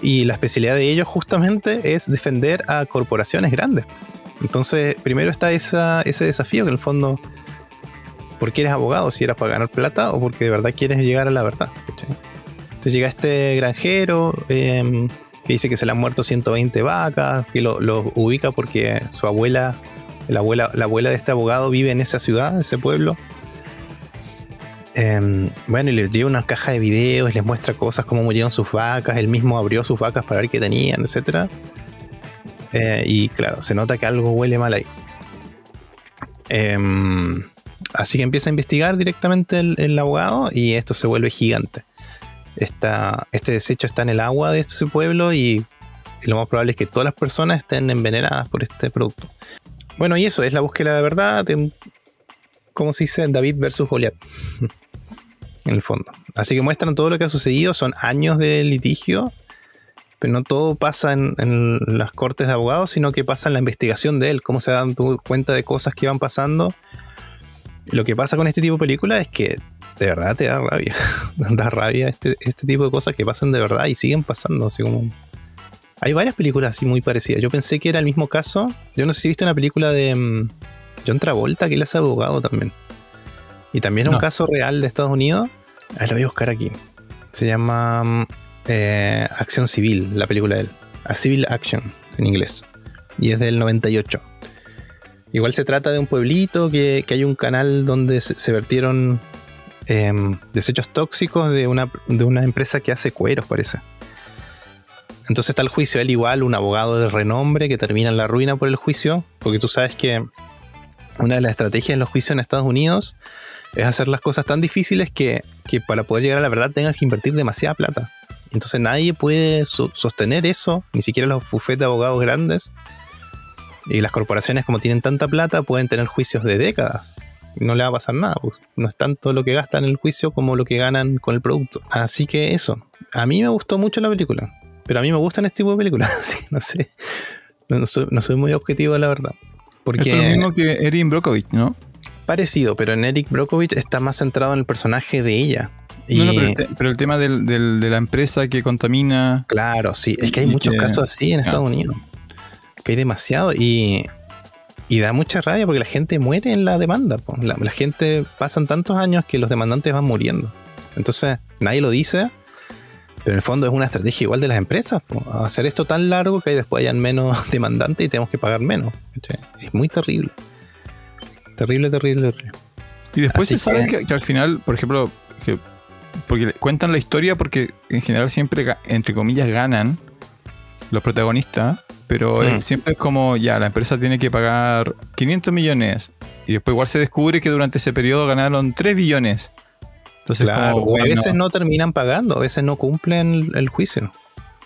Speaker 1: Y la especialidad de ellos justamente es defender a corporaciones grandes. Entonces, primero está ese desafío que en el fondo, ¿por qué eres abogado? Si eras para ganar plata o porque de verdad quieres llegar a la verdad. Entonces llega este granjero eh, que dice que se le han muerto 120 vacas, que lo, ubica porque su abuela, la abuela, la abuela de este abogado vive en esa ciudad, ese pueblo. Eh, bueno, y les lleva una caja de videos, les muestra cosas, cómo murieron sus vacas, él mismo abrió sus vacas para ver qué tenían, etc. y claro, se nota que algo huele mal ahí. Em, así que empieza a investigar directamente el, abogado y esto se vuelve gigante. Esta- este desecho está en el agua de este pueblo y, y lo más probable es que todas las personas estén envenenadas por este producto. Bueno, y eso es la búsqueda de verdad, de, como se dice, David versus Goliat. en el fondo. Así que muestran todo lo que ha sucedido, son años de litigio, pero no todo pasa en, en las cortes de abogados, sino que pasa en la investigación de él, cómo se dan cuenta de cosas que van pasando. Lo que pasa con este tipo de películas es que de verdad te da rabia, da rabia este, este tipo de cosas que pasan de verdad y siguen pasando, así como... Hay varias películas así muy parecidas. Yo pensé que era el mismo caso. Yo no sé si viste una película de mm, John Travolta que él es abogado también. Y también un
Speaker 2: No.
Speaker 1: caso real de Estados Unidos. A ver, lo voy a buscar aquí. Se llama mm, eh, Acción Civil, la película de él. A Civil Action, en inglés. Y es del 98. Igual se trata de un pueblito que, que hay un canal donde se, se vertieron em, desechos tóxicos de una, de una empresa que hace cueros, parece. Entonces está el juicio. Él igual, un abogado de renombre que termina en la ruina por el juicio. Porque tú sabes que una de las estrategias en los juicios en Estados Unidos es hacer las cosas tan difíciles que, que para poder llegar a la verdad tengas que invertir demasiada plata. Entonces nadie puede so- sostener eso, ni siquiera los bufetes de abogados grandes. Y las corporaciones como tienen tanta plata pueden tener juicios de décadas. No le va a pasar nada. pues. No es tanto lo que gastan en el juicio como lo que ganan con el producto. Así que eso. A mí me gustó mucho la película. Pero a mí me gustan este tipo de películas. No sé. No, soy, muy objetivo, la verdad.
Speaker 2: Es lo mismo que Erin Brockovich, ¿no?
Speaker 1: Parecido, pero en Eric Brockovich está más centrado en el personaje de ella. Y
Speaker 2: No, no, pero, el te- pero el tema del- del- de la empresa que contamina.
Speaker 1: claro, sí, es que hay muchos
Speaker 2: que-
Speaker 1: casos así en
Speaker 2: ah.
Speaker 1: Estados Unidos. Que hay demasiado y, y da mucha rabia porque la gente muere en la demanda. po. La, la gente pasan tantos años que los demandantes van muriendo. Entonces, nadie lo dice, pero en el fondo es una estrategia igual de las empresas. po. Hacer esto tan largo que después hayan menos demandantes y tenemos que pagar menos. Es muy terrible. Terrible, terrible, terrible.
Speaker 2: Y después
Speaker 1: Así
Speaker 2: se sabe
Speaker 1: que-
Speaker 2: al final, por ejemplo, que- porque cuentan la historia porque en general siempre, entre comillas, ganan los protagonistas, pero
Speaker 1: Mm.
Speaker 2: siempre es como, ya, la empresa tiene que pagar 500 millones y después igual se descubre que durante ese periodo ganaron 3 billones. Entonces,
Speaker 1: Claro,
Speaker 2: como,
Speaker 1: o a veces no terminan pagando, a veces no cumplen el juicio.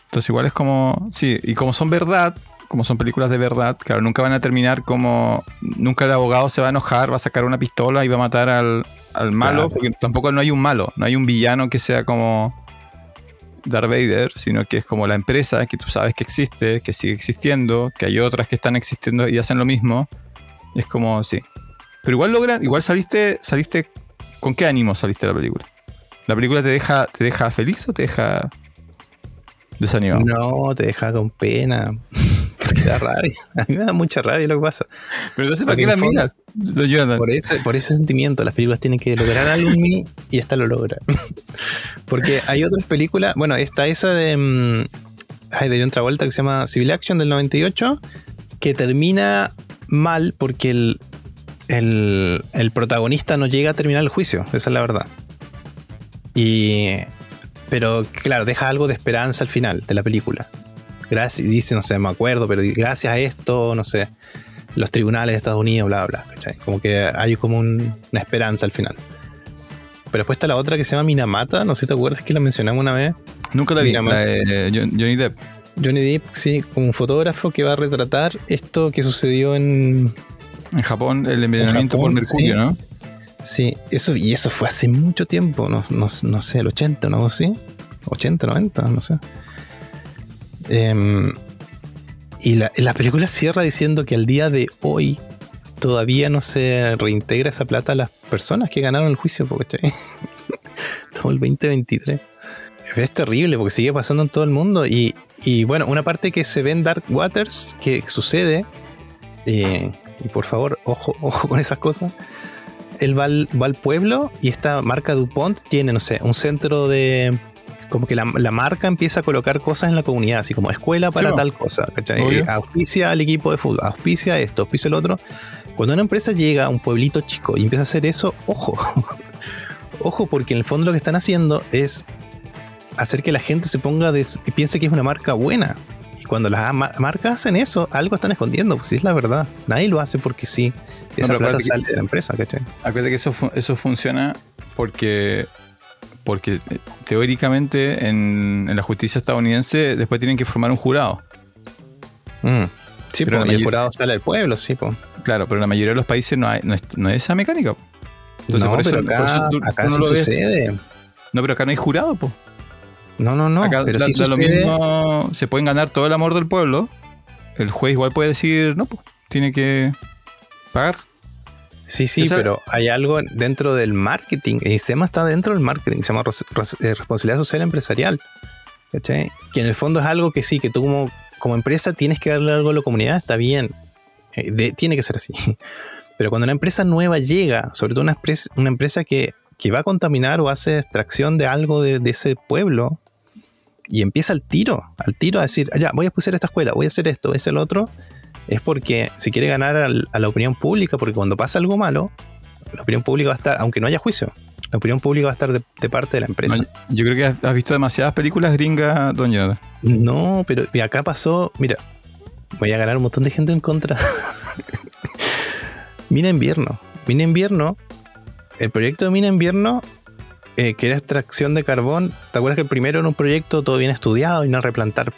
Speaker 2: entonces igual es como, sí, y como son verdad, como son películas de verdad, claro, nunca van a terminar como, nunca el abogado se va a enojar, va a sacar una pistola y va a matar al, al malo,
Speaker 1: Claro.
Speaker 2: porque tampoco no hay un malo, no hay un villano que sea como Darth Vader, sino que es como la empresa que tú sabes que existe, que sigue existiendo, que hay otras que están existiendo y hacen lo mismo. Es como, sí. Pero igual logran, igual saliste, saliste, ¿con qué ánimo saliste de la película? ¿La película te deja, te deja feliz o te deja desanimado?
Speaker 1: No, te deja con pena. Te da rabia. A mí me da mucha rabia lo que pasa.
Speaker 2: Pero entonces, ¿para
Speaker 1: Porque
Speaker 2: qué la miras?
Speaker 1: Por ese, por ese sentimiento, las películas tienen que lograr algo en mí y esta lo logra. Porque hay otras películas, bueno, está esa de, mm, ay, de John Travolta que se llama Civil Action del 98, que termina mal porque el, el, el protagonista no llega a terminar el juicio, esa es la verdad. Y, pero claro, deja algo de esperanza al final de la película. Gracias, dice, no sé, me acuerdo, pero gracias a esto, no sé, los tribunales de Estados Unidos, bla, bla, bla. ¿cachai? Como que hay como un- una esperanza al final. Pero después está la otra que se llama Minamata, no sé si te acuerdas que la mencionamos una vez.
Speaker 2: Nunca la vi, la Johnny Depp.
Speaker 1: Johnny Depp, sí, como un fotógrafo que va a retratar esto que sucedió en...
Speaker 2: En Japón, el envenenamiento por mercurio,
Speaker 1: sí.
Speaker 2: ¿no?
Speaker 1: Sí, eso, y eso fue hace mucho tiempo, no, no, no sé, el 80, ¿no? ¿Sí? 80, 90, no sé. Em, y la, la película cierra diciendo que al día de hoy todavía no se reintegra esa plata a las personas que ganaron el juicio, porque estamos el 2023. Es terrible porque sigue pasando en todo el mundo. Y, y bueno, una parte que se ve en Dark Waters que sucede, eh, y por favor, ojo, ojo con esas cosas. Él va al, va al pueblo y esta marca DuPont tiene, no sé, un centro de. Como que la, la marca empieza a colocar cosas en la comunidad, así como escuela para tal cosa. Eh, Auspicia al equipo de fútbol, auspicia esto, auspicia el otro. Cuando una empresa llega a un pueblito chico y empieza a hacer eso, ojo. ojo, porque en el fondo lo que están haciendo es hacer que la gente se ponga de, y piense que es una marca buena. Y cuando las ma- marcas hacen eso, algo están escondiendo, pues sí es la verdad. Nadie lo hace porque sí. Esa
Speaker 2: pero
Speaker 1: plata
Speaker 2: acuérdate que-
Speaker 1: sale de la empresa, ¿cachai?
Speaker 2: Acuérdate que eso, eso funciona porque, porque eh, teóricamente en, en la justicia estadounidense después tienen que formar un jurado.
Speaker 1: Mm. Sí,
Speaker 2: Pero
Speaker 1: el jurado sale del pueblo, sí, pues.
Speaker 2: Claro, pero en la mayoría de los países no, hay, no, es, no es esa mecánica. po. Entonces,
Speaker 1: no,
Speaker 2: por eso-
Speaker 1: pero
Speaker 2: por
Speaker 1: acá,
Speaker 2: eso tú-
Speaker 1: acá
Speaker 2: tú no
Speaker 1: sí
Speaker 2: lo ves.
Speaker 1: sucede.
Speaker 2: No, pero acá no hay jurado. po.
Speaker 1: No, no, no.
Speaker 2: acá
Speaker 1: pero
Speaker 2: da,
Speaker 1: sí
Speaker 2: da lo mismo. Se pueden ganar todo el amor del pueblo. El juez igual puede decir, no, pues tiene que pagar.
Speaker 1: Sí, sí, pero hay algo dentro del marketing. El SEMA está dentro del marketing, se llama eh, responsabilidad social empresarial. ¿Cachai? Que en el fondo es algo que sí, que tú como, como empresa tienes que darle algo a la comunidad, está bien. Eh, de- tiene que ser así. Pero cuando una empresa nueva llega, sobre todo una, empresa, una empresa que, que va a contaminar o hace extracción de algo de, de ese pueblo, y empieza al tiro, al tiro a decir, "Ah, ya, voy a pusar esta escuela, voy a hacer esto, voy a hacer lo otro, es porque si quiere ganar al- a la opinión pública, porque cuando pasa algo malo, la opinión pública va a estar, aunque no haya juicio, la opinión pública va a estar de, de parte de la empresa.
Speaker 2: No, yo creo que has, has visto demasiadas películas gringas, don Jonathan.
Speaker 1: No, pero acá pasó, mira, voy a ganar un montón de gente en contra. Mina Invierno. Mina Invierno, el proyecto de Mina Invierno, eh, que era extracción de carbón, ¿te acuerdas que el primero era un proyecto todo bien estudiado y no replantar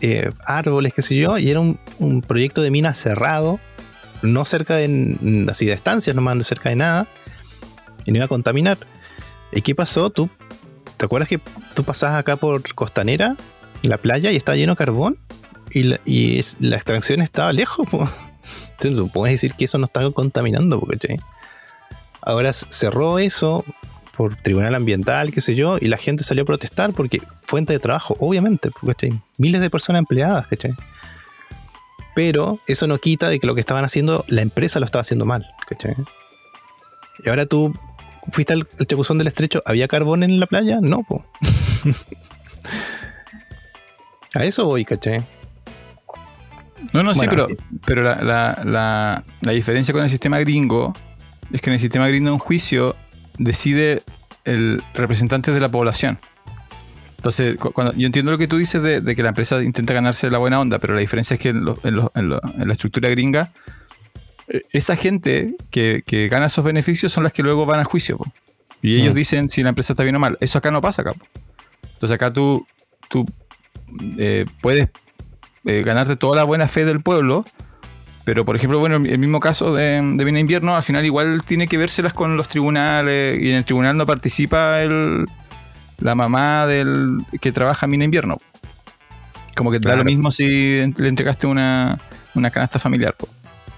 Speaker 1: eh, árboles, qué sé yo? Y era un, un proyecto de mina cerrado, no cerca de, n- así de estancias, nomás cerca de nada, y no iba a contaminar. ¿Y qué pasó? ¿Tú, ¿Te acuerdas que tú pasabas acá por Costanera, la playa, y estaba lleno de carbón? Y la, y es- la extracción estaba lejos. po. Puedes decir que eso no está contaminando, porque ahora cerró eso por tribunal ambiental, qué sé yo, y la gente salió a protestar porque fuente de trabajo, obviamente, porque miles de personas empleadas, ¿cachai? Pero eso no quita de que lo que estaban haciendo, la empresa lo estaba haciendo mal, ¿cachai? Y ahora tú fuiste al, al chapuzón del estrecho, ¿había carbón en la playa? No, po. a eso voy, ¿cachai?
Speaker 2: No, no, sí, pero, pero la, la- la- la diferencia con el sistema gringo es que en el sistema gringo un juicio decide el representante de la población. Entonces, cu- cuando, yo entiendo lo que tú dices de, de que la empresa intenta ganarse la buena onda, pero la diferencia es que en, lo- en lo- en lo- en la estructura gringa, eh, esa gente que, que gana esos beneficios son las que luego van a juicio. po. Y ellos
Speaker 1: Mm.
Speaker 2: dicen si la empresa está bien o mal. Eso acá no pasa acá. po. Entonces acá tú, tú eh, puedes eh, ganarte toda la buena fe del pueblo. Pero, por ejemplo, bueno, el mismo caso de, de Mina Invierno, al final igual tiene que vérselas con los tribunales y en el tribunal no participa el, la mamá del que trabaja en Mina Invierno. Como que da
Speaker 1: Claro.
Speaker 2: lo mismo si le entregaste una, una canasta familiar. po.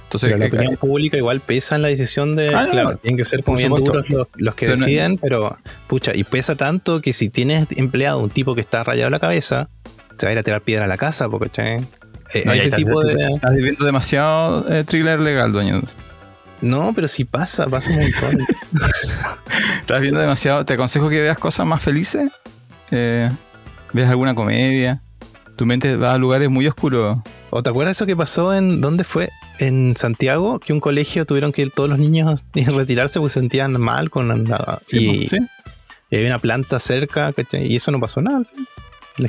Speaker 2: Entonces,
Speaker 1: Pero la
Speaker 2: eh,
Speaker 1: opinión pública igual pesa en la decisión de.
Speaker 2: Ah, no,
Speaker 1: claro,
Speaker 2: no.
Speaker 1: tienen que ser como bien duros los, los que
Speaker 2: Pero no-
Speaker 1: deciden, pero pucha, y pesa tanto que si tienes empleado un tipo que está rayado la cabeza, te va a ir a tirar piedra a la casa, porque che, eh,
Speaker 2: no,
Speaker 1: ese
Speaker 2: estás-
Speaker 1: tipo de.
Speaker 2: Estás viviendo demasiado eh, thriller legal, dueño.
Speaker 1: No, pero si pasa, pasa un montón.
Speaker 2: Estás viendo demasiado. Te aconsejo que veas cosas más felices. Eh, veas alguna comedia. Tu mente va a lugares muy oscuros.
Speaker 1: ¿O te acuerdas eso que pasó en. ¿Dónde fue? En Santiago, que un colegio tuvieron que ir todos los niños a retirarse porque se sentían mal con la- y,
Speaker 2: ¿Sí?
Speaker 1: y había una planta cerca, ¿cachai? y eso no pasó nada.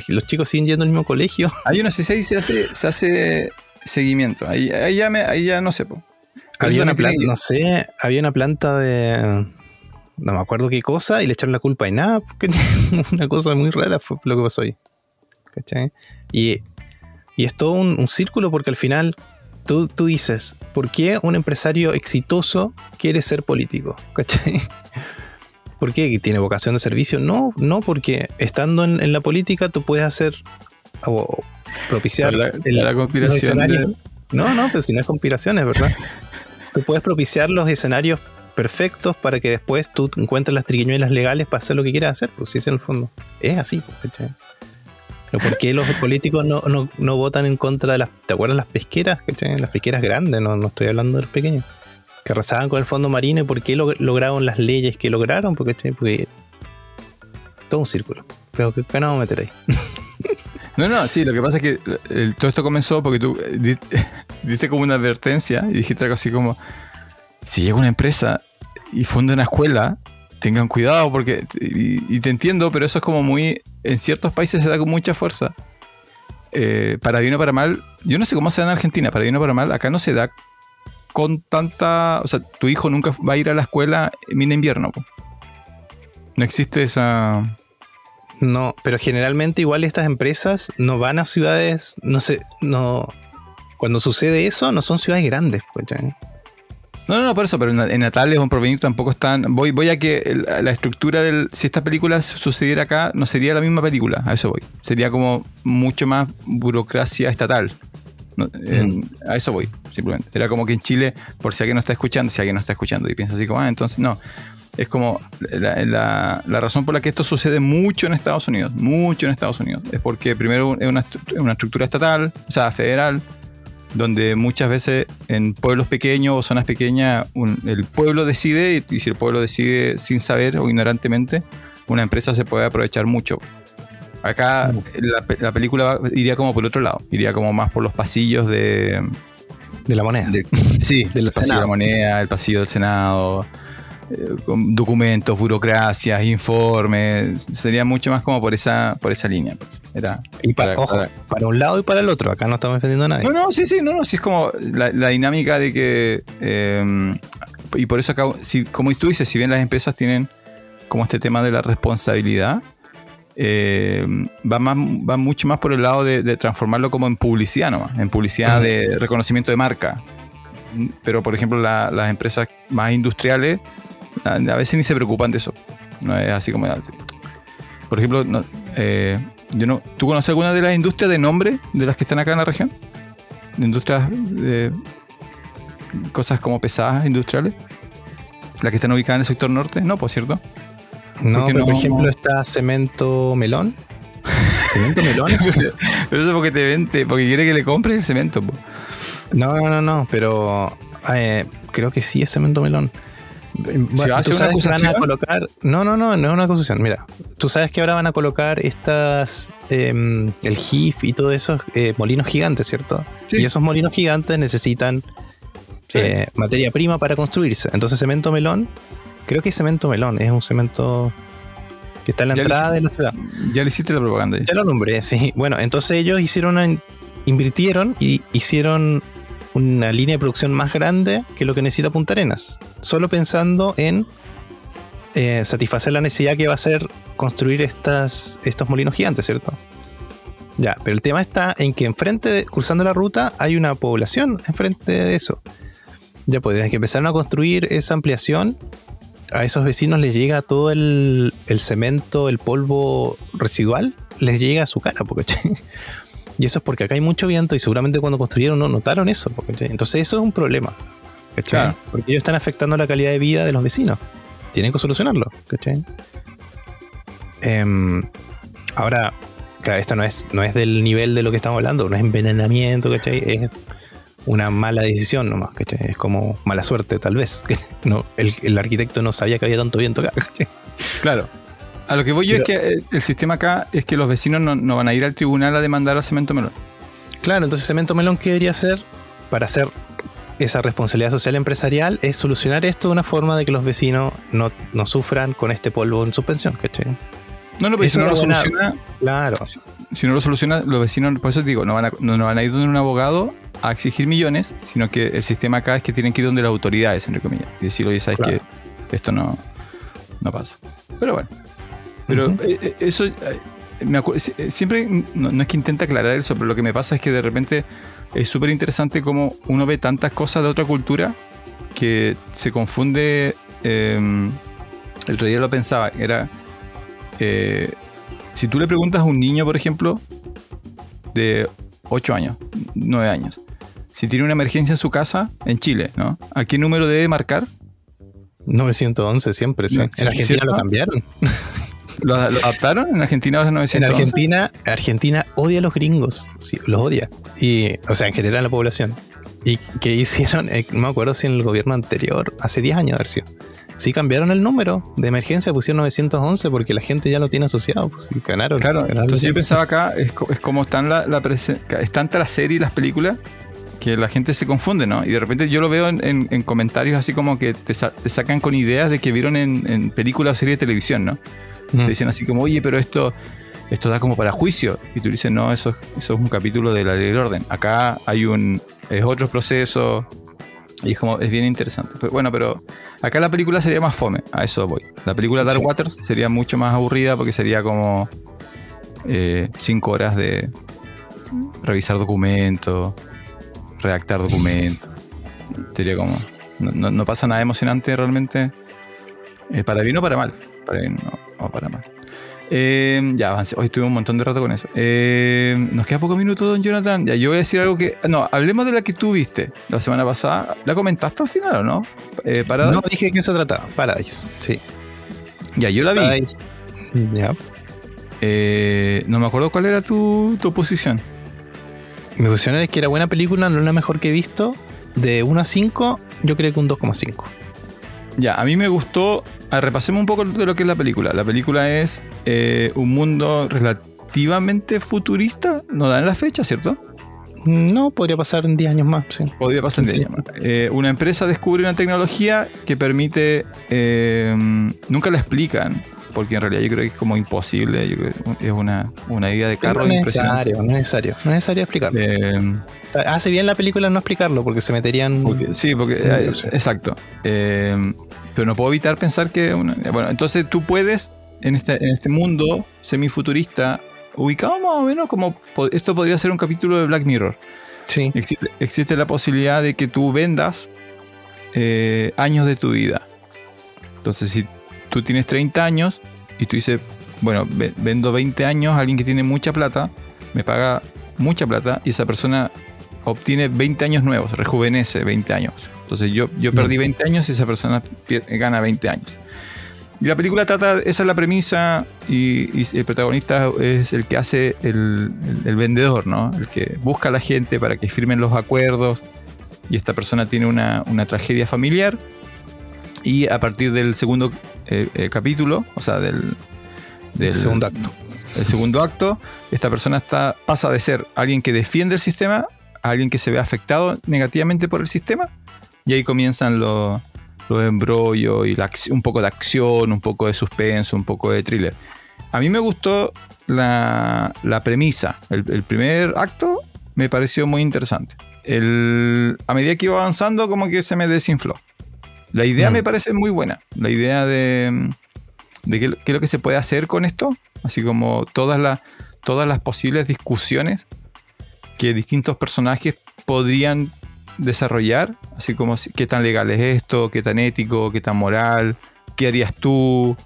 Speaker 1: Los chicos siguen yendo al mismo colegio.
Speaker 2: Hay no sé si se hace, se hace seguimiento. Ahí, ahí ya, me- ahí ya no sé.
Speaker 1: había una planta, no sé, había una planta de. No me acuerdo qué cosa, y le echaron la culpa y nada. porque una cosa muy rara fue lo que pasó ahí. ¿Cachai? Y, y es todo un, un círculo porque al final tú, tú dices, ¿por qué un empresario exitoso quiere ser político? ¿Cachai? ¿Por qué? ¿Tiene vocación de servicio? No, no, porque estando en, en la política tú puedes hacer o, o propiciar
Speaker 2: la,
Speaker 1: el-
Speaker 2: la conspiración. de-.
Speaker 1: No, no, pero si no es conspiración, es verdad. tú puedes propiciar los escenarios perfectos para que después tú encuentres las triquiñuelas legales para hacer lo que quieras hacer, pues si es en el fondo. Es así, pues, ¿cachai? Pero ¿por qué los políticos no, no, no votan en contra de las... ¿Te acuerdas las pesqueras? ¿cachai? Las pesqueras grandes, no, no estoy hablando de los pequeños. Que arrasaban con el fondo marino y por qué lo- lograron las leyes que lograron, porque, porque todo un círculo. Pero que no vamos a.
Speaker 2: No, no, sí, lo que pasa es que el- todo esto comenzó porque tú eh, di- diste como una advertencia y dijiste algo así como, si llega una empresa y funda una escuela, tengan cuidado porque, y, y te entiendo, pero eso es como muy, en ciertos países se da con mucha fuerza. Eh, para bien o para mal, yo no sé cómo se da en Argentina, para bien o para mal, acá no se da con tanta, o sea, tu hijo nunca va a ir a la escuela en invierno. po. No existe esa...
Speaker 1: No, pero generalmente igual estas empresas no van a ciudades, no sé, no... Cuando sucede eso, no son ciudades grandes, pues.
Speaker 2: No, no, no, por eso, pero en, Natales o en Porvenir tampoco están. Voy, voy a que la estructura del. Si esta película sucediera acá, no sería la misma película, a eso voy. Sería como mucho más burocracia estatal. No, en- a eso voy, simplemente. Era como que en Chile, por si alguien no está escuchando, si alguien no está escuchando y piensa así como, ah, entonces no. Es como la, la- la razón por la que esto sucede mucho en Estados Unidos, mucho en Estados Unidos, es porque primero es una estructura estatal, o sea, federal, donde muchas veces en pueblos pequeños o zonas pequeñas el pueblo decide, y si el pueblo decide sin saber o ignorantemente, una empresa se puede aprovechar mucho. Acá la, película iría como por otro lado, iría como más por los pasillos de...
Speaker 1: De la moneda.
Speaker 2: sí, del pasillo de la moneda, el pasillo del Senado, eh, documentos, burocracias, informes, sería mucho más como por esa, por esa línea. Pues.
Speaker 1: Era y para, para, un lado y para el otro, acá no estamos defendiendo a nadie.
Speaker 2: No, no, sí, sí, no, no, sí es como la, dinámica de que... Eh, y por eso acá, si, como tú dices, si bien las empresas tienen como este tema de la responsabilidad, eh, va, más, va mucho más por el lado de, transformarlo como en publicidad nomás, en publicidad de reconocimiento de marca. Pero, por ejemplo, las empresas más industriales a, veces ni se preocupan de eso. No es así como... Por ejemplo, eh, yo no, ¿tú conoces alguna de las industrias de nombre de las que están acá en la región? De industrias de cosas como pesadas industriales. Las que están ubicadas en el sector norte, no, por cierto.
Speaker 1: No, pero por ejemplo está cemento melón.
Speaker 2: ¿Cemento melón? pero eso porque te vende, porque quiere que le compres el cemento.
Speaker 1: No, no, no, no, pero eh, creo que sí es cemento melón.
Speaker 2: ¿Se va a hacer una acusación?
Speaker 1: colocar, no, no, no, no es una acusación. Mira, tú sabes que ahora van a colocar estas, em, el GIF y todo eso, eh, molinos gigantes, ¿cierto? Y esos molinos gigantes necesitan eh, materia prima para construirse. Entonces, cemento melón Creo que es cemento melón, es un cemento que está en la entrada de la ciudad.
Speaker 2: Ya le hiciste la propaganda.
Speaker 1: Ya lo nombré, sí. Bueno, entonces ellos hicieron invirtieron y hicieron una línea de producción más grande que lo que necesita Punta Arenas. Solo pensando en eh, satisfacer la necesidad que va a ser construir estas, estos molinos gigantes, ¿cierto? Ya, pero el tema está en que enfrente, de, cruzando la ruta, hay una población enfrente de eso. Ya pues, desde que empezaron a construir esa ampliación, a esos vecinos les llega todo el, cemento, el polvo residual, les llega a su cara, porque y eso es porque acá hay mucho viento y seguramente cuando construyeron no notaron eso, porque entonces eso es un problema, porque ellos están afectando la calidad de vida de los vecinos, tienen que solucionarlo, em, ahora, esto no es, no es del nivel de lo que estamos hablando, no es envenenamiento, es una mala decisión nomás, que Es como mala suerte, tal vez. No, el, arquitecto no sabía que había tanto viento acá.
Speaker 2: Claro. A lo que voy yo es que el, sistema acá es que los vecinos no, van a ir al tribunal a demandar a Cemento Melón.
Speaker 1: Claro, entonces Cemento Melón, ¿qué debería hacer para hacer esa responsabilidad social empresarial? Es solucionar esto de una forma de que los vecinos no, sufran con este polvo en suspensión, ¿cachai?
Speaker 2: No, no, pero si no lo soluciona. Claro. Si, no lo soluciona, los vecinos, por eso digo, no van a, no, van a ir donde un abogado a exigir millones, sino que el sistema acá es que tienen que ir donde las autoridades, entre comillas, y decir, oye, sabes que esto no, no pasa. Pero bueno. Pero eh, eh, eso, eh, me acuerdo, siempre, no, es que intente aclarar eso, pero lo que me pasa es que de repente es súper interesante cómo uno ve tantas cosas de otra cultura que se confunde. Em, el otro día lo pensaba, era. Si tú le preguntas a un niño, por ejemplo, de 8 años, 9 años, si tiene una emergencia en su casa, en Chile, ¿no? ¿A qué número debe marcar?
Speaker 1: 911 siempre, sí.
Speaker 2: en Argentina lo cambiaron. ¿Lo, adaptaron? En Argentina ahora 911.
Speaker 1: En Argentina, Argentina odia a los gringos, sí, los odia. Y, o sea, en general la población. ¿Y qué hicieron? Eh, no me acuerdo si en el gobierno anterior, hace 10 años, a ver si. Sí cambiaron el número de emergencia, pusieron 911 porque la gente ya lo tiene asociado. Pues, y ganaron.
Speaker 2: Claro, entonces yo pensaba acá, es, como están la, la es tanta la serie y las películas que la gente se confunde, ¿no? Y de repente yo lo veo en, comentarios así como que te, sacan con ideas de que vieron en, películas o serie de televisión, ¿no? Te dicen así como, oye, pero esto, esto da como para juicio. Y tú dices, no, eso, eso es un capítulo de la ley del orden. Acá hay un, es otro proceso. Y es como, es bien interesante. Pero, bueno, pero acá la película sería más fome, a eso voy. La película Dark Waters sería mucho más aburrida porque sería como eh, cinco horas de revisar documentos, redactar documentos. Sería como. No, pasa nada emocionante realmente. Eh, para bien o para mal. Para bien o para mal. Eh, ya avancé. Hoy estuve un montón de rato con eso. Eh, nos queda poco minuto, don Jonathan. Ya, yo voy a decir algo que. No, hablemos de la que tú viste la semana pasada. ¿La comentaste al final o no?
Speaker 1: Eh, No, dije de qué se trataba. Paradise. Sí.
Speaker 2: Ya, yo la vi. Ya. no me acuerdo cuál era tu, tu posición.
Speaker 1: Mi posición es que era buena película, no es la mejor que he visto. De 1 a 5, yo creo que un 2,5.
Speaker 2: Ya, a mí me gustó. Ah, repasemos un poco de lo que es la película. La película es eh, un mundo relativamente futurista. No dan la fecha, ¿cierto?
Speaker 1: No, podría pasar en 10 años más, sí.
Speaker 2: Podría pasar en
Speaker 1: Sí.
Speaker 2: diez años más. Eh, una empresa descubre una tecnología que permite. eh, nunca la explican. Porque en realidad yo creo que es como imposible. Yo creo que es una, una idea de carro
Speaker 1: no es necesario, no es necesario. No es necesario explicarlo.
Speaker 2: Eh,
Speaker 1: Hace bien la película no explicarlo porque se meterían.
Speaker 2: Porque- sí, porque exacto. Pero no puedo evitar pensar que una- bueno, entonces tú puedes en este en este mundo semifuturista ubicado más o menos como esto podría ser un capítulo de Black Mirror.
Speaker 1: Sí.
Speaker 2: Existe, existe la posibilidad de que tú vendas eh, años de tu vida. Entonces, si tú tienes 30 años y tú dices, bueno, ve- vendo 20 años a alguien que tiene mucha plata, me paga mucha plata y esa persona obtiene 20 años nuevos, rejuvenece 20 años. Entonces yo, yo perdí 20 años y esa persona gana 20 años. Y la película trata, esa es la premisa, y, y el protagonista es el que hace el, el- el vendedor, ¿no? El que busca a la gente para que firmen los acuerdos. Y esta persona tiene una, una tragedia familiar. Y a partir del segundo eh, eh, capítulo, o sea, del, del
Speaker 1: Segundo acto.
Speaker 2: el segundo acto, esta persona está, pasa de ser alguien que defiende el sistema a alguien que se ve afectado negativamente por el sistema. Y ahí comienzan los, los embrollos y la un poco de acción, un poco de suspenso, un poco de thriller. A mí me gustó la, la premisa. El, el primer acto me pareció muy interesante. El- a medida que iba avanzando, como que se me desinfló. La idea
Speaker 1: Mm.
Speaker 2: me parece muy buena. La idea de, de qué, qué es lo que se puede hacer con esto. Así como todas, las todas las posibles discusiones que distintos personajes podrían desarrollar. Así como qué tan legal es esto, qué tan ético, qué tan moral, qué harías tú.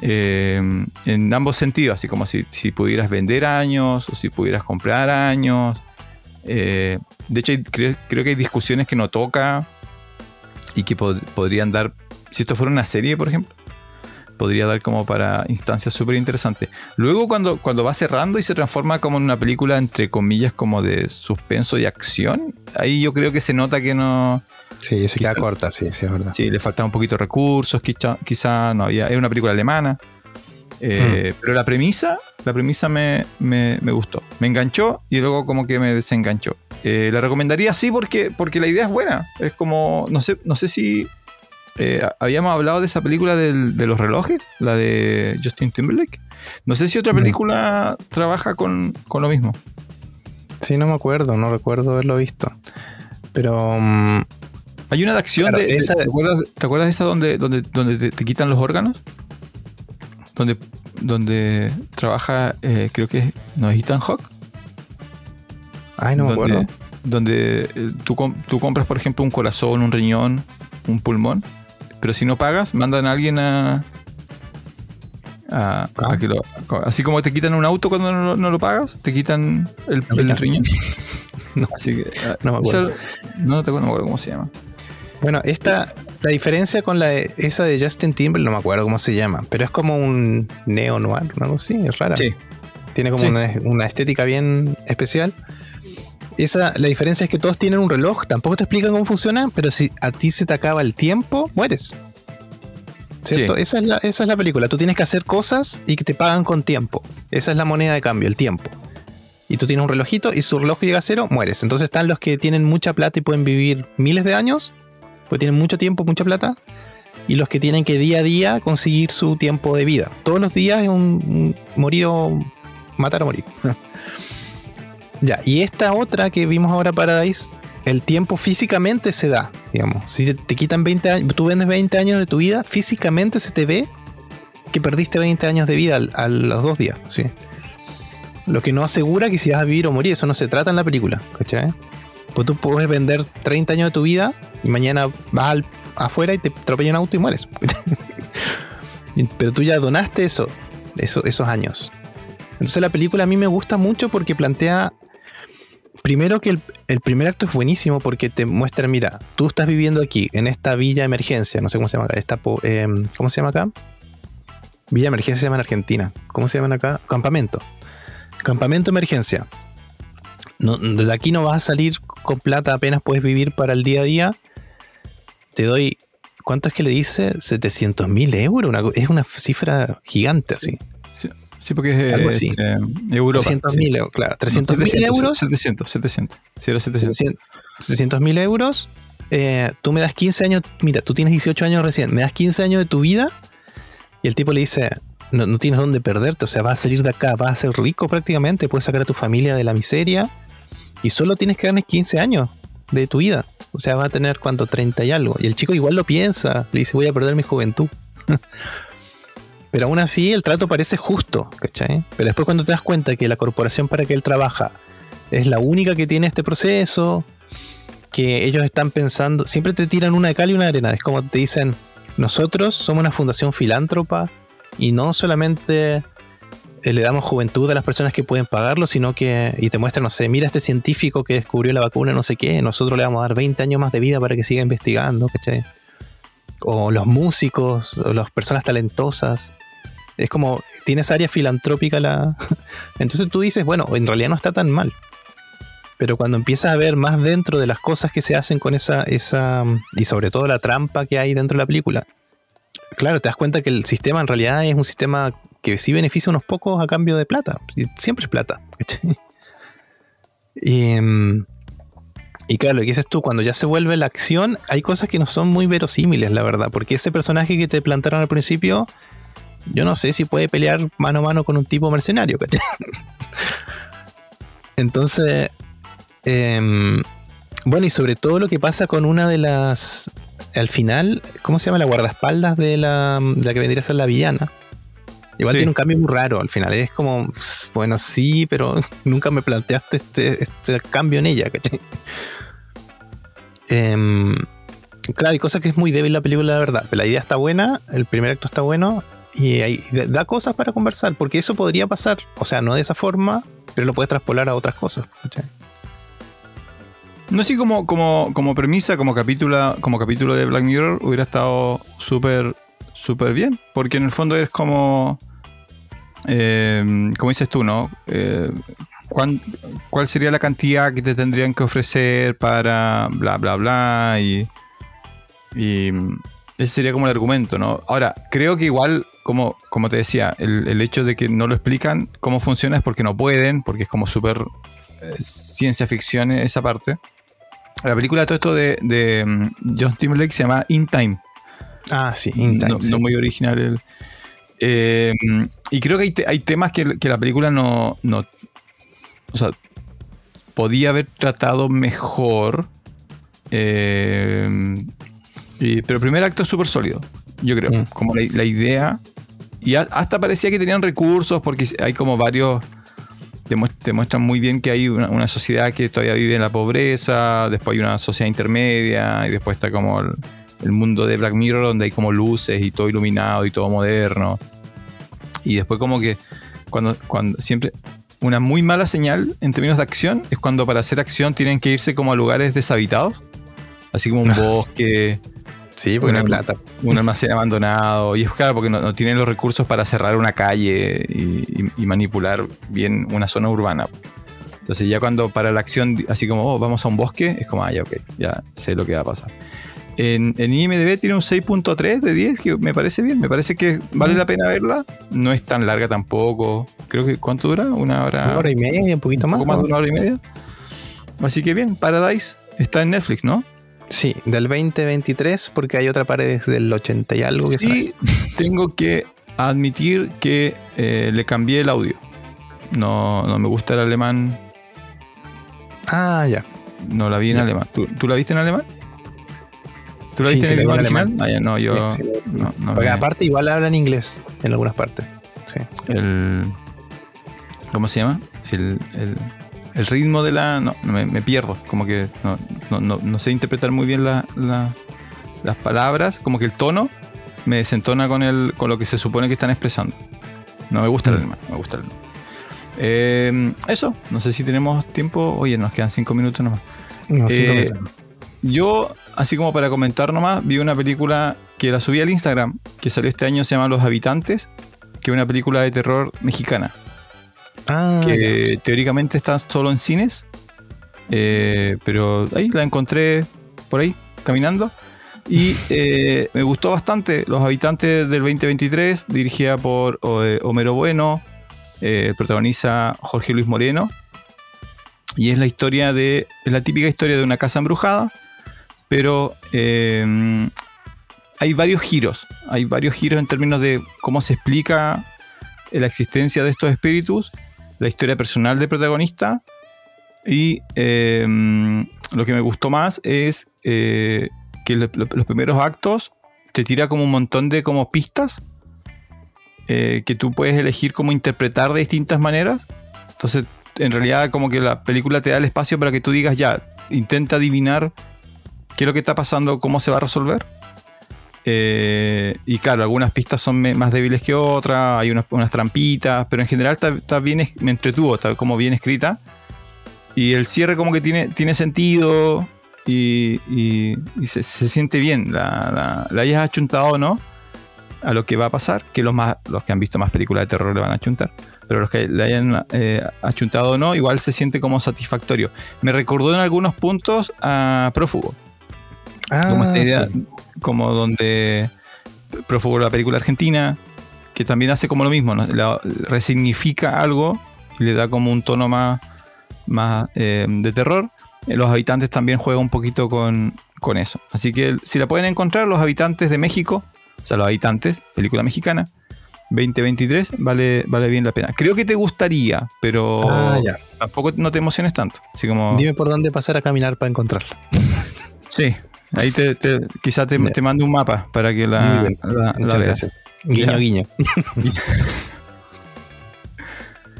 Speaker 2: Eh, en ambos sentidos, así como si, si pudieras vender años o si pudieras comprar años. Eh, de hecho, creo, que hay discusiones que no toca y que pod- podrían dar, si esto fuera una serie, por ejemplo, podría dar como para instancias súper interesantes. Luego, cuando, cuando va cerrando y se transforma como en una película, entre comillas, como de suspenso y acción, ahí yo creo que se nota que no.
Speaker 1: Sí, se queda corta, sí, sí, es verdad.
Speaker 2: Sí, le faltaba un poquito de recursos, quizá, quizá no había. Es una película alemana. Eh, Pero la premisa, la premisa me, me- me gustó. Me enganchó y luego como que me desenganchó. Eh, la recomendaría sí porque, porque la idea es buena. Es como, no sé, no sé si eh, habíamos hablado de esa película del- de los relojes, la de Justin Timberlake. No sé si otra
Speaker 1: No.
Speaker 2: película trabaja con, con lo mismo.
Speaker 1: Sí, no me acuerdo, no recuerdo haberlo visto. Pero mm,
Speaker 2: Hay una de acción
Speaker 1: Claro,
Speaker 2: de,
Speaker 1: esa-
Speaker 2: ¿te, acuerdas, te acuerdas de esa donde, donde, donde te, te quitan los órganos? Donde, donde trabaja, eh, creo que es, ¿no es Ethan Hawke?
Speaker 1: ay, no me
Speaker 2: donde,
Speaker 1: acuerdo.
Speaker 2: donde eh, tú, tú compras, por ejemplo, un corazón, un riñón, un pulmón, pero si no pagas, mandan a alguien a. a- a
Speaker 1: Ah.
Speaker 2: que lo- así como te quitan un auto cuando no, lo- no lo pagas, te quitan el,
Speaker 1: El
Speaker 2: el
Speaker 1: riñón. No.
Speaker 2: Así que,
Speaker 1: No me acuerdo.
Speaker 2: esa- no te acuerdo, no me acuerdo cómo se llama.
Speaker 1: Bueno, esta, la diferencia con la de- esa de Justin Timberlake, no me acuerdo cómo se llama, pero es como un neo noir, algo así, es rara.
Speaker 2: Sí,
Speaker 1: Tiene como
Speaker 2: Sí.
Speaker 1: una, una estética bien especial. Esa, la diferencia es que todos tienen un reloj, tampoco te explican cómo funciona, pero si a ti se te acaba el tiempo, mueres. ¿Cierto?
Speaker 2: Sí.
Speaker 1: Esa, es la, esa es la película. Tú tienes que hacer cosas y que te pagan con tiempo. Esa es la moneda de cambio, el tiempo. Y tú tienes un relojito y si tu reloj llega a cero, mueres. Entonces están los que tienen mucha plata y pueden vivir miles de años, porque tienen mucho tiempo, mucha plata, y los que tienen que día a día conseguir su tiempo de vida. Todos los días es un, un morir o matar o morir. ya, y esta otra que vimos ahora, Paradise, el tiempo físicamente se da, digamos. Si te, quitan 20 años, tú vendes 20 años de tu vida, físicamente se te ve que perdiste 20 años de vida a los dos días, sí. Lo que no asegura que si vas a vivir o morir, eso no se trata en la película, ¿cachai? Pues tú puedes vender 30 años de tu vida y mañana vas al- afuera y te atropella un auto y mueres. Pero tú ya donaste eso, eso, esos años. Entonces la película a mí me gusta mucho porque plantea, primero que el, el primer acto es buenísimo porque te muestra, mira, tú estás viviendo aquí, en esta villa emergencia, no sé cómo se llama acá, esta, em, ¿cómo se llama acá? Villa emergencia se llama en Argentina. ¿Cómo se llaman acá? Campamento. Campamento emergencia. no, de aquí no vas a salir con plata, apenas puedes vivir para el día a día. Te doy, ¿cuánto es que le dice? 700 mil euros, una, es una cifra gigante así.
Speaker 2: Sí, porque es
Speaker 1: Algo así.
Speaker 2: eh, Europa.
Speaker 1: 300 mil euros, claro, 300 mil
Speaker 2: 700,
Speaker 1: euros.
Speaker 2: 700, 700. Sí, era 700.
Speaker 1: 700 mil euros. eh, tú me das 15 años, mira, tú tienes 18 años recién, me das 15 años de tu vida y el tipo le dice, no, no tienes dónde perderte, o sea, vas a salir de acá, vas a ser rico prácticamente, puedes sacar a tu familia de la miseria y solo tienes que darles 15 años de tu vida. O sea, vas a tener cuánto, 30 y algo. Y el chico igual lo piensa, le dice, voy a perder mi juventud. Pero aún así el trato parece justo, ¿cachai? Pero después cuando te das cuenta que la corporación para que él trabaja es la única que tiene este proceso, que ellos están pensando, siempre te tiran una de cal y una de arena. Es como te dicen, nosotros somos una fundación filántropa y no solamente eh, le damos juventud a las personas que pueden pagarlo, sino que, y te muestran, no sé, mira este científico que descubrió la vacuna, no sé qué, nosotros le vamos a dar 20 años más de vida para que siga investigando, ¿cachai? O los músicos, o las personas talentosas. Es como, tienes área filantrópica la... Entonces tú dices, bueno, en realidad no está tan mal. Pero cuando empiezas a ver más dentro de las cosas que se hacen con esa, esa, y sobre todo la trampa que hay dentro de la película, claro, te das cuenta que el sistema en realidad es un sistema que sí beneficia a unos pocos a cambio de plata. Siempre es plata. Y, mm, y claro, lo que dices tú, cuando ya se vuelve la acción, hay cosas que no son muy verosímiles, la verdad. Porque ese personaje que te plantaron al principio, yo no sé si puede pelear mano a mano con un tipo mercenario, ¿cachai? Entonces, em, bueno, y sobre todo lo que pasa con una de las. Al final, ¿cómo se llama? La guardaespaldas de la, de la que vendría a ser la villana. Igual
Speaker 2: Sí.
Speaker 1: tiene un cambio muy raro al final. Es como, bueno, sí, pero nunca me planteaste este, este cambio en ella, ¿cachai? Em, claro, hay cosas que es muy débil la película, la verdad. Pero la idea está buena, el primer acto está bueno y hay- da cosas para conversar, porque eso podría pasar. O sea, no de esa forma, pero lo puedes traspolar a otras cosas.
Speaker 2: No sé, como, como, como premisa, como capítulo, como capítulo de Black Mirror, hubiera estado súper, súper bien. Porque en el fondo eres como. eh, como dices tú, ¿no? Eh, ¿cuán- ¿Cuál sería la cantidad que te tendrían que ofrecer para bla, bla, bla? Y. Y ese sería como el argumento, ¿no? Ahora, creo que igual, como, como te decía, el, el hecho de que no lo explican cómo funciona es porque no pueden, porque es como súper eh, ciencia ficción esa parte. La película, todo esto de, de mm, John Timberlake se llama In Time.
Speaker 1: Ah, sí, in time,
Speaker 2: no,
Speaker 1: sí.
Speaker 2: no muy original. el- Eh, y creo que hay, te- hay temas que, que la película no, no. O sea, podía haber tratado mejor. eh, y- pero el primer acto es súper sólido, yo creo.
Speaker 1: Mm.
Speaker 2: Como la, la idea. Y a- hasta parecía que tenían recursos porque hay como varios. Te, muest- te muestran muy bien que hay una, una sociedad que todavía vive en la pobreza, después hay una sociedad intermedia y después está como el, el mundo de Black Mirror donde hay como luces y todo iluminado y todo moderno. Y después como que cuando, cuando siempre una muy mala señal en términos de acción es cuando para hacer acción tienen que irse como a lugares deshabitados, así como un bosque,
Speaker 1: Sí, porque no hay
Speaker 2: Una-
Speaker 1: plata.
Speaker 2: un almacén abandonado. Y es claro porque no, no tienen los recursos para cerrar una calle y, y- y manipular bien una zona urbana. Entonces ya cuando para la acción, así como, oh, vamos a un bosque, es como, ah, ya, ok, ya sé lo que va a pasar. En, en IMDB tiene un 6.3 de 10, que me parece bien, me parece que vale la pena verla. No es tan larga tampoco. Creo que, ¿cuánto dura? Una hora.
Speaker 1: Una hora y media, un poquito
Speaker 2: un
Speaker 1: más.
Speaker 2: poco más de una hora y media. Así que bien, Paradise está en Netflix, ¿no?
Speaker 1: Sí, del 2023, porque hay otra pared desde el 80 y algo que
Speaker 2: Sí, tengo que admitir que eh, le cambié el audio. No, no me gusta el alemán.
Speaker 1: Ah, ya.
Speaker 2: No la vi en
Speaker 1: Ya.
Speaker 2: alemán. ¿Tú, tú la viste en alemán? ¿Tú la
Speaker 1: Sí,
Speaker 2: viste en original?
Speaker 1: alemán.
Speaker 2: Ah, ya, no, yo.
Speaker 1: Sí, sí.
Speaker 2: no, no
Speaker 1: Porque
Speaker 2: me-
Speaker 1: aparte igual hablan inglés en algunas partes. Sí.
Speaker 2: el, ¿Cómo se llama? El, el- el ritmo de la. No, me, me pierdo. Como que no, no, no- no sé interpretar muy bien la- la- las palabras. Como que el tono me desentona con, el, con lo que se supone que están expresando. No me gusta el
Speaker 1: Mm.
Speaker 2: alemán. Me gusta el. Eh, eso, no sé si tenemos tiempo. Oye, nos quedan cinco minutos nomás.
Speaker 1: No,
Speaker 2: Eh, Yo, así como para comentar nomás, vi una película que la subí al Instagram, que salió este año, se llama Los Habitantes, que es una película de terror mexicana
Speaker 1: ah,
Speaker 2: que
Speaker 1: ya.
Speaker 2: teóricamente está solo en cines, Eh, pero ahí la encontré por ahí, caminando. Y eh, me gustó bastante. Los habitantes del 2023, dirigida por eh, Homero Bueno, protagoniza Jorge Luis Moreno. Y es la historia de. Es la típica historia de una casa embrujada. Pero hay varios giros. Hay varios giros en términos de cómo se explica la existencia de estos espíritus, la historia personal del protagonista. Y lo que me gustó más es que los primeros actos te tira como un montón de como pistas eh, que tú puedes elegir cómo interpretar de distintas maneras. Entonces, en realidad, como que la película te da el espacio para que tú digas, ya, intenta adivinar qué es lo que está pasando, cómo se va a resolver. Eh, y claro, algunas pistas son más débiles que otras, hay unas, trampitas, pero en general está, bien, me entretuvo, está como bien escrita. Y el cierre como que tiene, tiene sentido, y, se, siente bien. La, la, hayas achuntado o no a lo que va a pasar, que los, más, los que han visto más películas de terror le van a achuntar, pero los que le hayan eh, achuntado o no, igual se siente como satisfactorio. Me recordó en algunos puntos a Prófugo. Ah, como esta idea, como donde Prófugo la película argentina, que también hace como lo mismo, resignifica algo y le da como un tono más, más eh, de terror eh, los habitantes también juegan un poquito con, eso. Así que si la pueden encontrar, los habitantes de México, o sea, los habitantes, película mexicana, 2023, vale, vale bien la pena. Creo que te gustaría, pero ah, tampoco no te emociones tanto. Así como...
Speaker 1: Dime por dónde pasar a caminar para encontrarla.
Speaker 2: Sí, ahí te, quizás te, te mando un mapa para que la, veas.
Speaker 1: Guiño, guiño.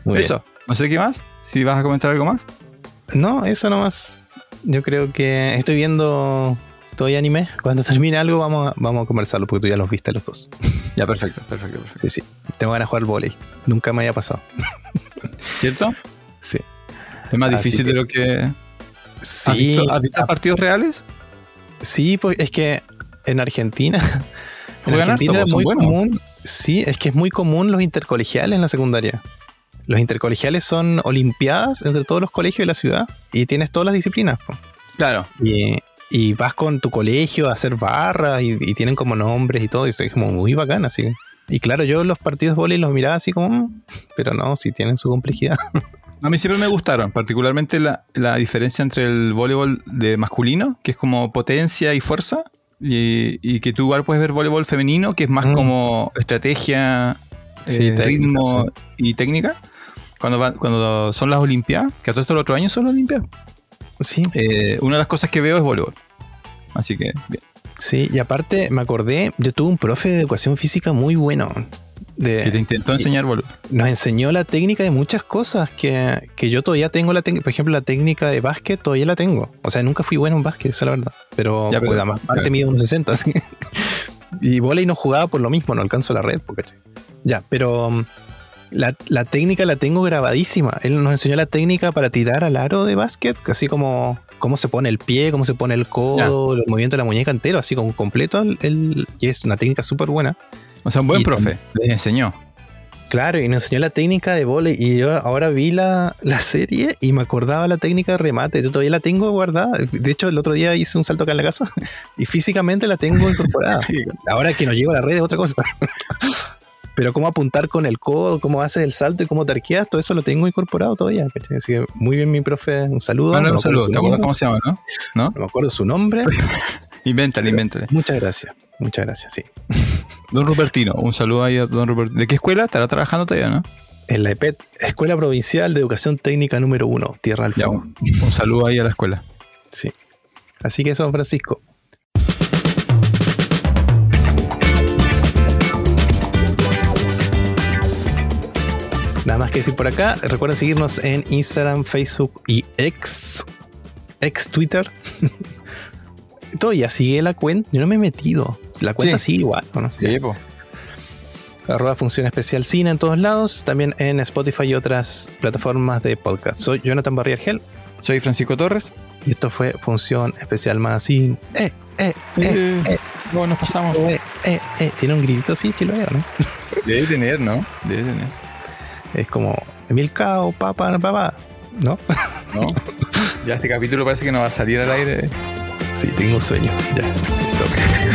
Speaker 2: eso, no sé qué más. Si vas a comentar algo más.
Speaker 1: No, eso nomás. Yo creo que estoy viendo estoy anime. Cuando termine algo vamos a, vamos a conversarlo porque tú ya los viste los dos.
Speaker 2: Ya, perfecto, perfecto, perfecto.
Speaker 1: Sí, sí. Tengo ganas de jugar volei. Nunca me haya pasado.
Speaker 2: ¿Cierto?
Speaker 1: Sí.
Speaker 2: Es más difícil de lo que...
Speaker 1: Sí.
Speaker 2: ¿Has visto, partidos reales?
Speaker 1: Sí, pues es que en Argentina... En Argentina es muy común... Sí, es que es muy común los intercolegiales en la secundaria. Los intercolegiales son olimpiadas entre todos los colegios de la ciudad y tienes todas las disciplinas.
Speaker 2: Claro.
Speaker 1: Y, vas con tu colegio a hacer barras y, tienen como nombres y todo, y es como muy bacán, así. Y claro, yo los partidos de volei los miraba así como, mm", pero no, sí tienen su complejidad.
Speaker 2: A mí siempre me gustaron, particularmente la, diferencia entre el voleibol de masculino, que es como potencia y fuerza, y, que tú igual puedes ver voleibol femenino, que es más mm. como estrategia, eh, ritmo y técnica cuando, cuando son las Olimpiadas, que a todo esto el otro año son las Olimpiadas.
Speaker 1: Sí.
Speaker 2: Eh, una de las cosas que veo es voleibol. Así que, bien.
Speaker 1: Sí, y aparte me acordé, yo tuve un profe de educación física muy bueno.
Speaker 2: De, que te intentó enseñar voleibol.
Speaker 1: Nos enseñó la técnica de muchas cosas que, yo todavía tengo la. Por ejemplo, la técnica de básquet todavía la tengo. O sea, nunca fui bueno en básquet, esa es la verdad. Pero, ya, pues, además, parte mide unos 60. Así. y volei no jugaba por lo mismo, no alcanzo la red. Porque, ya, pero la, técnica la tengo grabadísima. Él nos enseñó la técnica para tirar al aro de básquet, así como cómo se pone el pie, cómo se pone el codo, el movimiento de la muñeca entero, así como completo. El, y es una técnica súper buena.
Speaker 2: O sea, un buen profe, les enseñó.
Speaker 1: Claro, y nos enseñó la técnica de volei. Y yo ahora vi la, serie y me acordaba la técnica de remate. Yo todavía la tengo guardada. De hecho, el otro día hice un salto acá en la casa y físicamente la tengo incorporada. ahora que no llego a la red es otra cosa. Pero cómo apuntar con el codo, cómo haces el salto y cómo tarqueas, todo eso lo tengo incorporado todavía. Así que muy bien, mi profe. Un saludo.
Speaker 2: un saludo. ¿Te acuerdas cómo se llama, no?
Speaker 1: No, me acuerdo su nombre.
Speaker 2: invéntale, invéntale.
Speaker 1: Muchas gracias. Muchas gracias, sí.
Speaker 2: Don Rupertino, un saludo ahí a Don Rupertino. ¿De qué escuela? ¿Estará trabajando todavía, no?
Speaker 1: En la EPET, Escuela Provincial de Educación Técnica número uno, Tierra del Fuego.
Speaker 2: un saludo ahí a la escuela.
Speaker 1: Sí. Así que eso, Francisco. Nada más que decir por acá. Recuerden seguirnos en Instagram, Facebook y ex, ex Twitter. Todavía sigue la cuenta. Yo no me he metido. La cuenta sigue igual, ¿no? Sí, Arroba Función Especial Cine en todos lados. También en Spotify y otras plataformas de podcast. Soy Jonathan Barriargel.
Speaker 2: Soy Francisco Torres.
Speaker 1: Y esto fue Función Especial Magazine. Eh, eh,
Speaker 2: eh, eh. No, nos pasamos.
Speaker 1: Eh, eh, eh. Tiene un gritito así, veo, ¿no?
Speaker 2: Debe tener, ¿no? Debe tener.
Speaker 1: Es como Emil Cao, papá, papá, ¿no?
Speaker 2: No. Ya este capítulo parece que no va a salir al aire.
Speaker 1: Sí, tengo sueño. Ya.